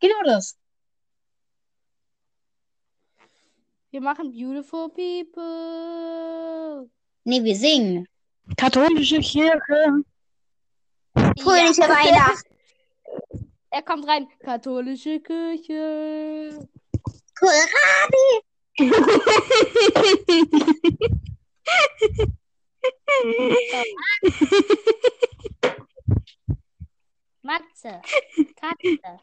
Speaker 1: Genau das.
Speaker 2: Wir machen beautiful people.
Speaker 1: Nee, wir singen.
Speaker 3: Katholische Kirche.
Speaker 1: Fröhliche Weihnachten.
Speaker 2: Er kommt rein. Katholische Kirche. Matze. Katze.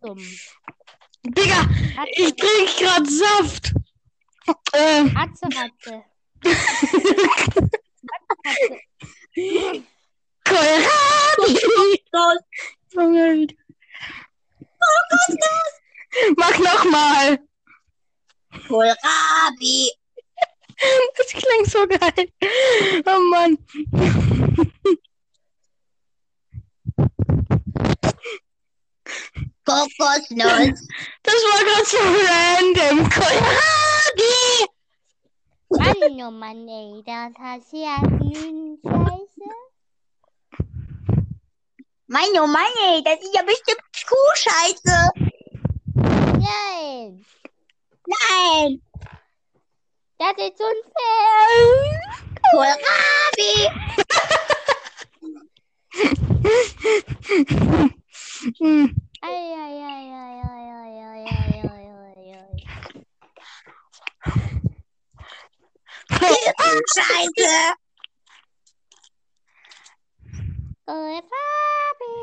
Speaker 2: Dumm.
Speaker 3: Digga, ich trink grad Saft. Äh,
Speaker 2: Katze, Matze.
Speaker 3: Kohlrabi. Junge. Mach nochmal.
Speaker 1: Kohlrabi.
Speaker 3: Das klingt so geil. Oh Mann.
Speaker 1: Kokosnuss.
Speaker 3: Das war gerade so random. Kohlrabi.
Speaker 2: Mann, oh Mann, ey, das hast du ja nun Scheiße.
Speaker 1: Mann, oh Mann, ey, das ist ja bestimmt Kuhscheiße.
Speaker 2: Nein,
Speaker 1: Nein.
Speaker 2: das ist unfair.
Speaker 1: Kohlrabi.
Speaker 3: Hm.
Speaker 1: Scheiße.
Speaker 2: Oh, Fabi,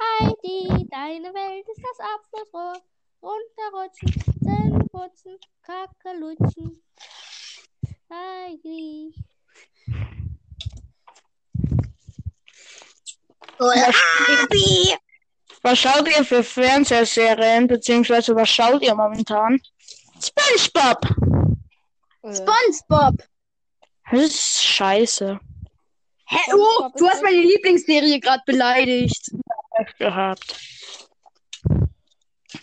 Speaker 2: Heidi, deine Welt ist das Abflussrohr. Runterrutschen, Zähne putzen, Kacke lutschen. Heidi.
Speaker 1: Kohlrabi.
Speaker 3: Was schaut ihr für Fernsehserien, beziehungsweise was schaut ihr momentan? SpongeBob.
Speaker 2: Äh,
Speaker 1: SpongeBob.
Speaker 3: Das ist scheiße.
Speaker 1: Hä? Oh, du hast meine Lieblingsserie gerade beleidigt.
Speaker 3: Gehabt.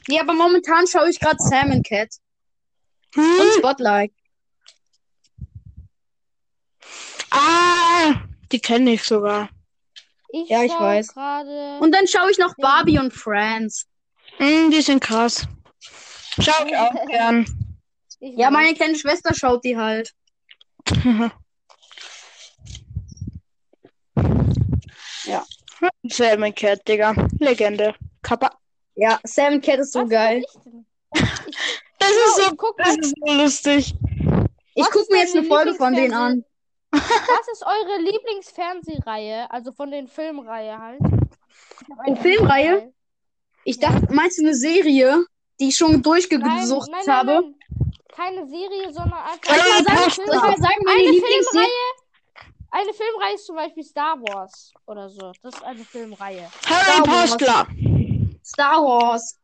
Speaker 1: Nee, aber momentan schaue ich gerade Sam Cat und
Speaker 3: Hm?
Speaker 1: Spotlight.
Speaker 3: Ah, die kenne ich sogar.
Speaker 2: ich
Speaker 1: Ja, ich weiß.
Speaker 2: gerade.
Speaker 1: Und dann schaue ich noch Barbie und Friends.
Speaker 3: Hm, die sind krass. Schau ich auch gern.
Speaker 2: Ich
Speaker 1: Ja, meine kleine Schwester schaut die halt.
Speaker 3: Salmon Cat, Digga. Legende. Kappa.
Speaker 1: Ja, Sam Cat ist so
Speaker 2: Was
Speaker 1: geil.
Speaker 2: ich?
Speaker 3: Das ist so,
Speaker 2: guck
Speaker 3: das ist so lustig.
Speaker 1: Ich gucke mir jetzt eine Folge von denen an.
Speaker 2: Was ist eure Lieblingsfernsehreihe? Also von den Filmreihe halt. Eine
Speaker 1: Filmreihe? Ich dachte, meinst du eine Serie, die ich schon
Speaker 2: Nein,
Speaker 1: durchgesucht
Speaker 2: nein, nein,
Speaker 1: habe?
Speaker 2: Keine Serie, sondern einfach
Speaker 3: mal
Speaker 2: eine
Speaker 3: sagen-
Speaker 1: mal sagen, meine
Speaker 2: Eine
Speaker 1: Lieblingsserie?
Speaker 2: Filmreihe. Eine Filmreihe ist zum Beispiel Star Wars oder so. Das ist eine Filmreihe.
Speaker 3: Harry
Speaker 1: Star Wars.
Speaker 3: Postler.
Speaker 1: Star Wars.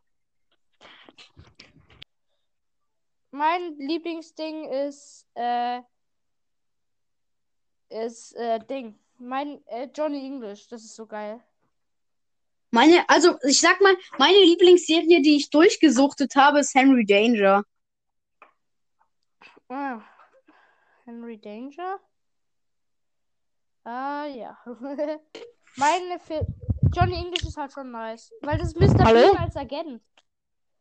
Speaker 2: Mein Lieblingsding ist, äh, ist, äh, Ding. Mein, äh, Johnny English. Das ist so geil.
Speaker 1: Meine, also ich sag mal, meine Lieblingsserie, die ich durchgesuchtet habe, ist Henry Danger.
Speaker 2: Ah. Henry Danger? Ah, ja. Meine Fil Johnny English ist halt schon nice. Weil das ist Mr.
Speaker 3: Hallo?
Speaker 2: Bean als Agent.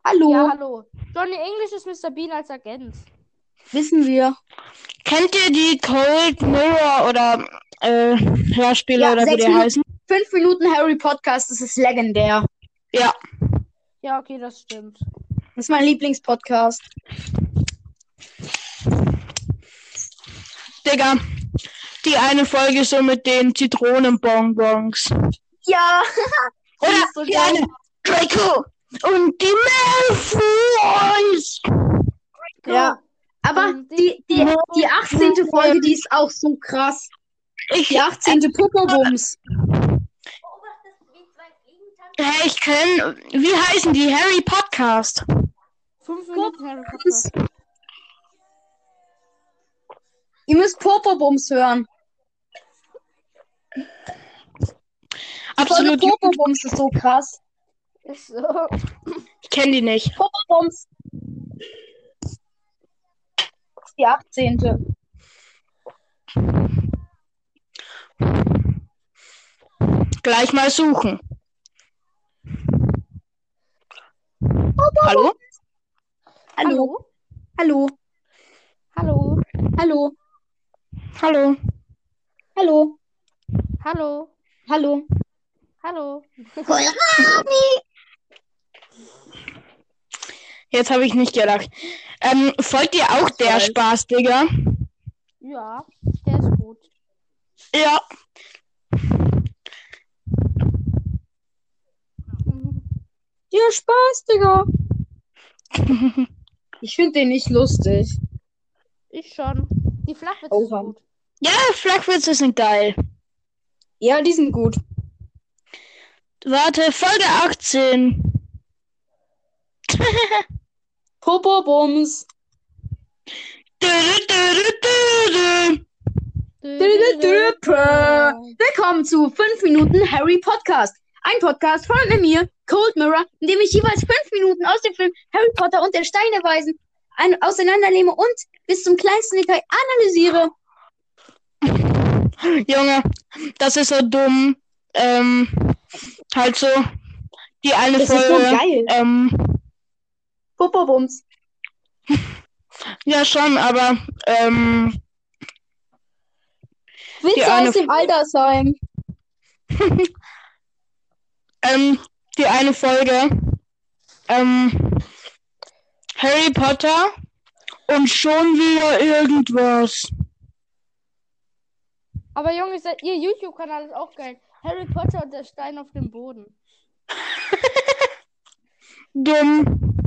Speaker 1: Hallo,
Speaker 2: Ja, hallo. Johnny English ist Mr. Bean als Agent.
Speaker 1: wissen wir.
Speaker 3: Kennt ihr die Cold Mirror oder äh, Hörspiele
Speaker 1: Ja,
Speaker 3: oder wie die
Speaker 1: Minuten.
Speaker 3: heißen?
Speaker 1: Fünf Minuten Harry Podcast, das ist legendär.
Speaker 3: Ja.
Speaker 2: Ja, okay, das stimmt.
Speaker 1: Das ist mein Lieblingspodcast.
Speaker 3: Digga. Die eine Folge so mit den Zitronenbonbons.
Speaker 1: Ja,
Speaker 3: Oder
Speaker 1: so
Speaker 3: die
Speaker 1: geil.
Speaker 3: eine Draco. und die Malfoys.
Speaker 1: Ja. Aber die, die, die 18. Folge, die ist auch so krass.
Speaker 3: Ich,
Speaker 1: Die 18. Popobums.
Speaker 3: hey, ich kenn, wie heißen die? Harry Podcast.
Speaker 2: Fünf Minuten Harry Potter.
Speaker 1: Ihr müsst Popobums hören.
Speaker 3: Absolut,
Speaker 1: Popobums ist so krass.
Speaker 4: So.
Speaker 3: ich kenne die nicht.
Speaker 1: Popobums. Die 18.
Speaker 3: Gleich mal suchen. Hallo?
Speaker 1: Hallo. Hallo.
Speaker 2: Hallo.
Speaker 1: Hallo.
Speaker 3: Hallo?
Speaker 1: Hallo.
Speaker 2: Hallo.
Speaker 1: Hallo.
Speaker 2: Hallo.
Speaker 3: Jetzt habe ich nicht gedacht. Ähm, folgt ihr auch der
Speaker 1: weiß.
Speaker 3: Spaß, Digga?
Speaker 2: Ja, der ist gut.
Speaker 3: Ja.
Speaker 1: Ja, Spaß, Digga. Ich finde den nicht lustig.
Speaker 2: Ich schon. Die Flachwitze
Speaker 1: Oha.
Speaker 2: sind gut.
Speaker 3: Ja, Flachwitze sind geil.
Speaker 1: Ja, die sind gut.
Speaker 3: Warte, Folge 18.
Speaker 1: Popobums.
Speaker 3: Dü, dü, dü, dü, dü.
Speaker 1: Willkommen zu 5 Minuten Harry Podcast. Ein Podcast von mir, Cold Mirror, in dem ich jeweils 5 Minuten aus dem Film Harry Potter und der Stein der Weisen ein auseinandernehme und bis zum kleinsten Detail analysiere.
Speaker 3: Junge, das ist so dumm. Ähm, halt so. Die eine
Speaker 1: Das ist so
Speaker 3: Folge.
Speaker 1: geil.
Speaker 3: ähm,
Speaker 1: Popobums.
Speaker 3: ja, schon, aber ähm,
Speaker 1: Witze
Speaker 3: eine
Speaker 1: aus dem Altersheim.
Speaker 3: ähm, die eine Folge. Ähm, Harry Potter und schon wieder irgendwas.
Speaker 2: Aber Junge, ihr YouTube-Kanal ist auch geil. Harry Potter und der Stein auf dem Boden.
Speaker 3: Dumm.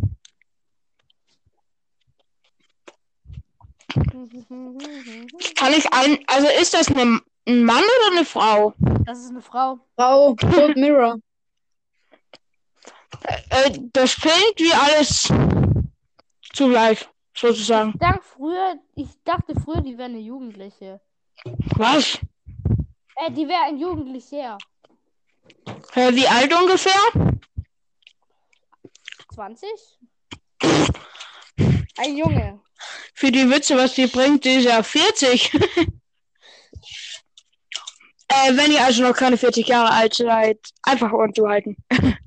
Speaker 3: Kann ich ein. Also ist das eine, ein Mann oder eine Frau?
Speaker 2: Das ist eine Frau.
Speaker 1: Frau, Cold Mirror.
Speaker 3: Äh, das klingt wie alles zugleich, sozusagen.
Speaker 2: Ich dachte früher, ich dachte früher, die wäre eine Jugendliche.
Speaker 3: Was?
Speaker 2: Äh, die wäre ein Jugendlicher.
Speaker 3: Äh, wie alt ungefähr?
Speaker 2: 20? Ein Junge.
Speaker 3: Für die Witze, was die bringt, die ist ja 40. äh, wenn ihr also noch keine 40 Jahre alt seid, einfach Ohren zu halten.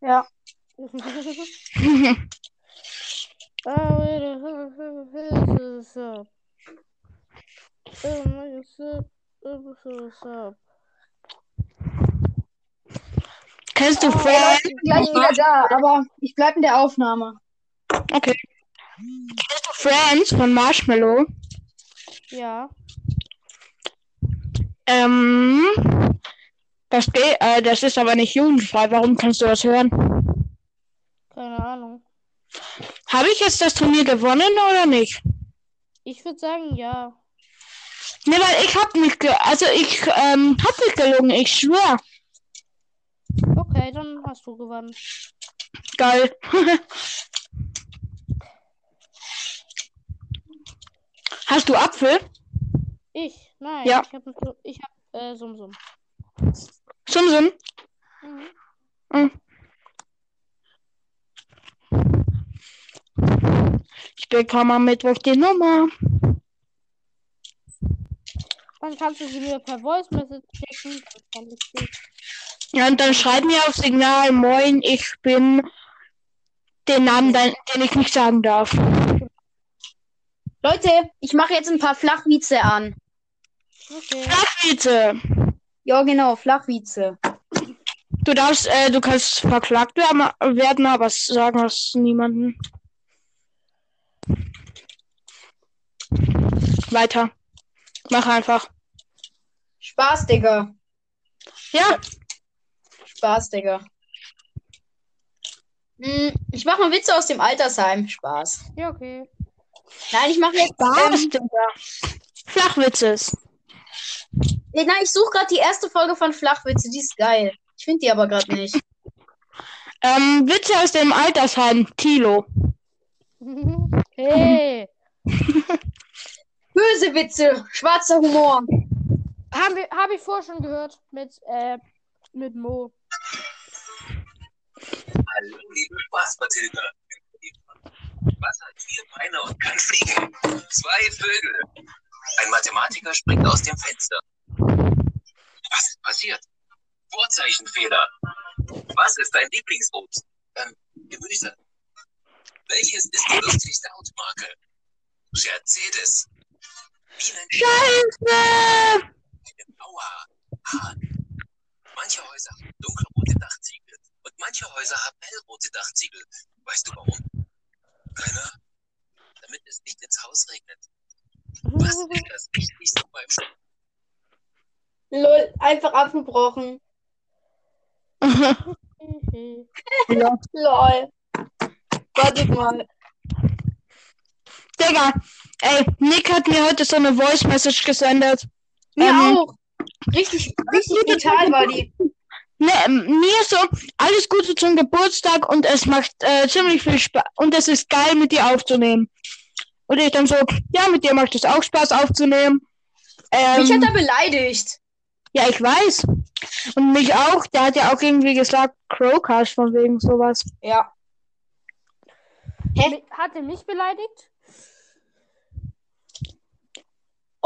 Speaker 1: Ja.
Speaker 3: Kennst du?
Speaker 1: Leute, ich bin gleich wieder da, aber ich bleib in der Aufnahme.
Speaker 3: Okay. Kennst du Friends von Marshmallow?
Speaker 2: Ja.
Speaker 3: Ähm, das, äh, das ist aber nicht jugendfrei. Warum kannst du das hören?
Speaker 2: Keine Ahnung.
Speaker 3: Habe ich jetzt das Turnier gewonnen oder nicht?
Speaker 2: Ich würde sagen, ja.
Speaker 3: Ne, weil ich hab nicht, also ich ähm, hab nicht gelogen, ich schwör.
Speaker 2: Okay, dann hast du gewonnen.
Speaker 3: Geil. Hast du Apfel?
Speaker 2: Ich? Nein.
Speaker 3: Ja.
Speaker 2: Ich habe ich hab, äh, Sum Sum.
Speaker 3: Sum Sum?
Speaker 2: Mhm.
Speaker 3: Ich bekomme am Mittwoch die Nummer.
Speaker 2: Dann kannst du sie mir per Voice Message schicken.
Speaker 3: Ja, und dann schreib mir auf Signal, moin, ich bin den Namen, den, den ich nicht sagen darf.
Speaker 1: Leute, ich mache jetzt ein paar Flachwitze an.
Speaker 2: Okay.
Speaker 3: Flachwitze.
Speaker 1: Ja, genau, Flachwitze.
Speaker 3: Du darfst, äh, du kannst verklagt werden, werden aber sagen das niemanden. Weiter. Mach einfach.
Speaker 1: Spaß, Digga.
Speaker 3: Ja,
Speaker 1: Spaß, Digga. Hm, ich mache mal Witze aus dem Altersheim. Spaß.
Speaker 2: Ja, okay.
Speaker 1: Nein, ich mache jetzt.
Speaker 3: Was,
Speaker 1: Ähm,
Speaker 3: Digga? Flachwitzes.
Speaker 1: nee, nein, ich suche gerade die erste Folge von Flachwitze. Die ist geil. Ich finde die aber gerade nicht.
Speaker 3: Ähm, Witze aus dem Altersheim, Tilo.
Speaker 2: hey.
Speaker 1: Böse Witze, schwarzer Humor.
Speaker 2: Habe hab ich vorher schon gehört mit, äh, mit Mo.
Speaker 6: Hallo, liebe Spaß-Mathilde. Was hat vier Beine und kann fliegen? Zwei Vögel. Ein Mathematiker springt aus dem Fenster. Was ist passiert? Vorzeichenfehler. Was ist dein Lieblingsobst? Ähm, Gemüse. Welches ist die lustigste Automarke? Mercedes. Bienen
Speaker 3: Scheiße!
Speaker 6: Aua. Hahn. Manche Häuser haben dunkelrote Dachziegel und manche Häuser haben hellrote Dachziegel. Weißt du warum? Keiner? Damit es nicht ins Haus regnet. Was ist das Wichtigste beim Sch
Speaker 1: Lol, einfach abgebrochen. Lol. Warte mal.
Speaker 3: Digga, ey, Nick hat mir heute so eine Voice Message gesendet.
Speaker 1: Mir
Speaker 3: Ähm,
Speaker 1: auch. Richtig, richtig brutal war die.
Speaker 3: Ne, ähm, mir so, alles Gute zum Geburtstag und es macht äh, ziemlich viel Spaß und es ist geil mit dir aufzunehmen. Und ich dann so, ja, mit dir macht es auch Spaß aufzunehmen. Ähm,
Speaker 1: Mich hat er beleidigt.
Speaker 3: ja, ich weiß. Und mich auch, der hat ja auch irgendwie gesagt, Crowcast von wegen sowas.
Speaker 1: Ja.
Speaker 2: Mi- Hat er mich beleidigt?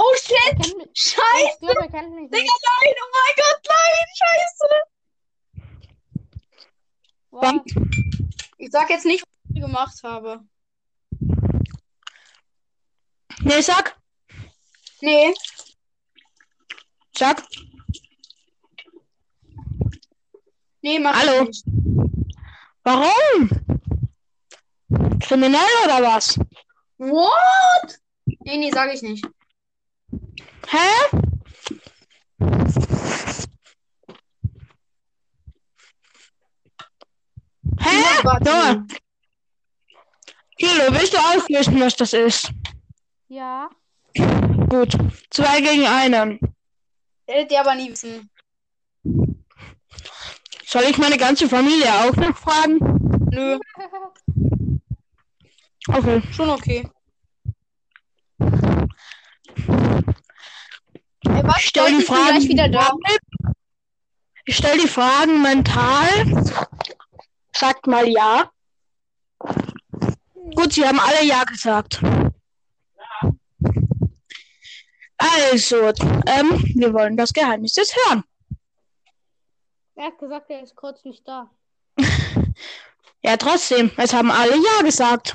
Speaker 1: Oh
Speaker 2: Er
Speaker 1: shit!
Speaker 2: kennt mich.
Speaker 1: Scheiße!
Speaker 2: Er mich
Speaker 1: Digga, nein! Oh mein Gott, nein! Scheiße!
Speaker 2: Was?
Speaker 1: Ich sag jetzt nicht, was ich gemacht habe.
Speaker 3: Nee, sag,
Speaker 1: Nee.
Speaker 3: sag.
Speaker 1: Nee, mach
Speaker 3: Hallo?
Speaker 1: ich nicht.
Speaker 3: Warum? Kriminell oder was?
Speaker 1: What? Nee, nee, sag ich nicht.
Speaker 3: Hä? Hä? Junge, Kilo, willst du auflösen, was das ist?
Speaker 2: Ja.
Speaker 3: Gut. Zwei gegen einen.
Speaker 1: Werdet ihr aber nie wissen.
Speaker 3: Soll ich meine ganze Familie auch noch fragen?
Speaker 1: Nö,
Speaker 3: Okay.
Speaker 1: schon okay. Was?
Speaker 3: Ich stell
Speaker 1: Leute,
Speaker 3: die Fragen.
Speaker 1: wieder da.
Speaker 3: Ich stell die Fragen mental. Sagt mal ja. Gut, sie haben alle ja gesagt. Also, ähm, wir wollen das Geheimnis jetzt hören.
Speaker 2: Er hat gesagt, er ist kurz nicht da.
Speaker 3: Ja, trotzdem, es haben alle ja gesagt.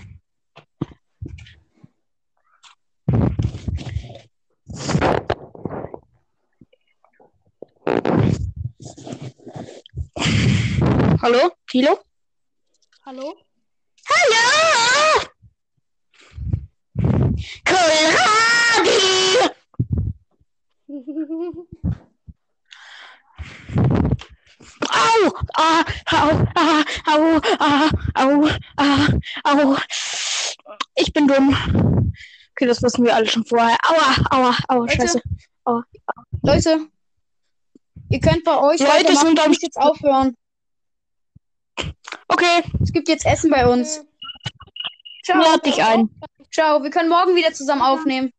Speaker 3: Hallo, Tilo?
Speaker 2: Hallo?
Speaker 3: Hallo! Kohlrabi! Au! Ah, au, ah, au, ah, au, ah, au. Ich bin dumm. Okay, das wussten wir alle schon vorher. Aua, aua, aua,
Speaker 1: Leute?
Speaker 3: scheiße.
Speaker 1: Leute, ihr könnt bei euch
Speaker 3: Leute
Speaker 1: weitermachen.
Speaker 3: sind am
Speaker 1: jetzt aufhören.
Speaker 3: Okay,
Speaker 1: Es gibt jetzt Essen bei uns. Ciao.
Speaker 3: lad dich ein.
Speaker 1: Ciao. Wir können morgen wieder zusammen aufnehmen.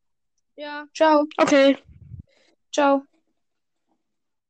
Speaker 2: Ja.
Speaker 1: Ciao.
Speaker 3: Okay.
Speaker 1: Ciao.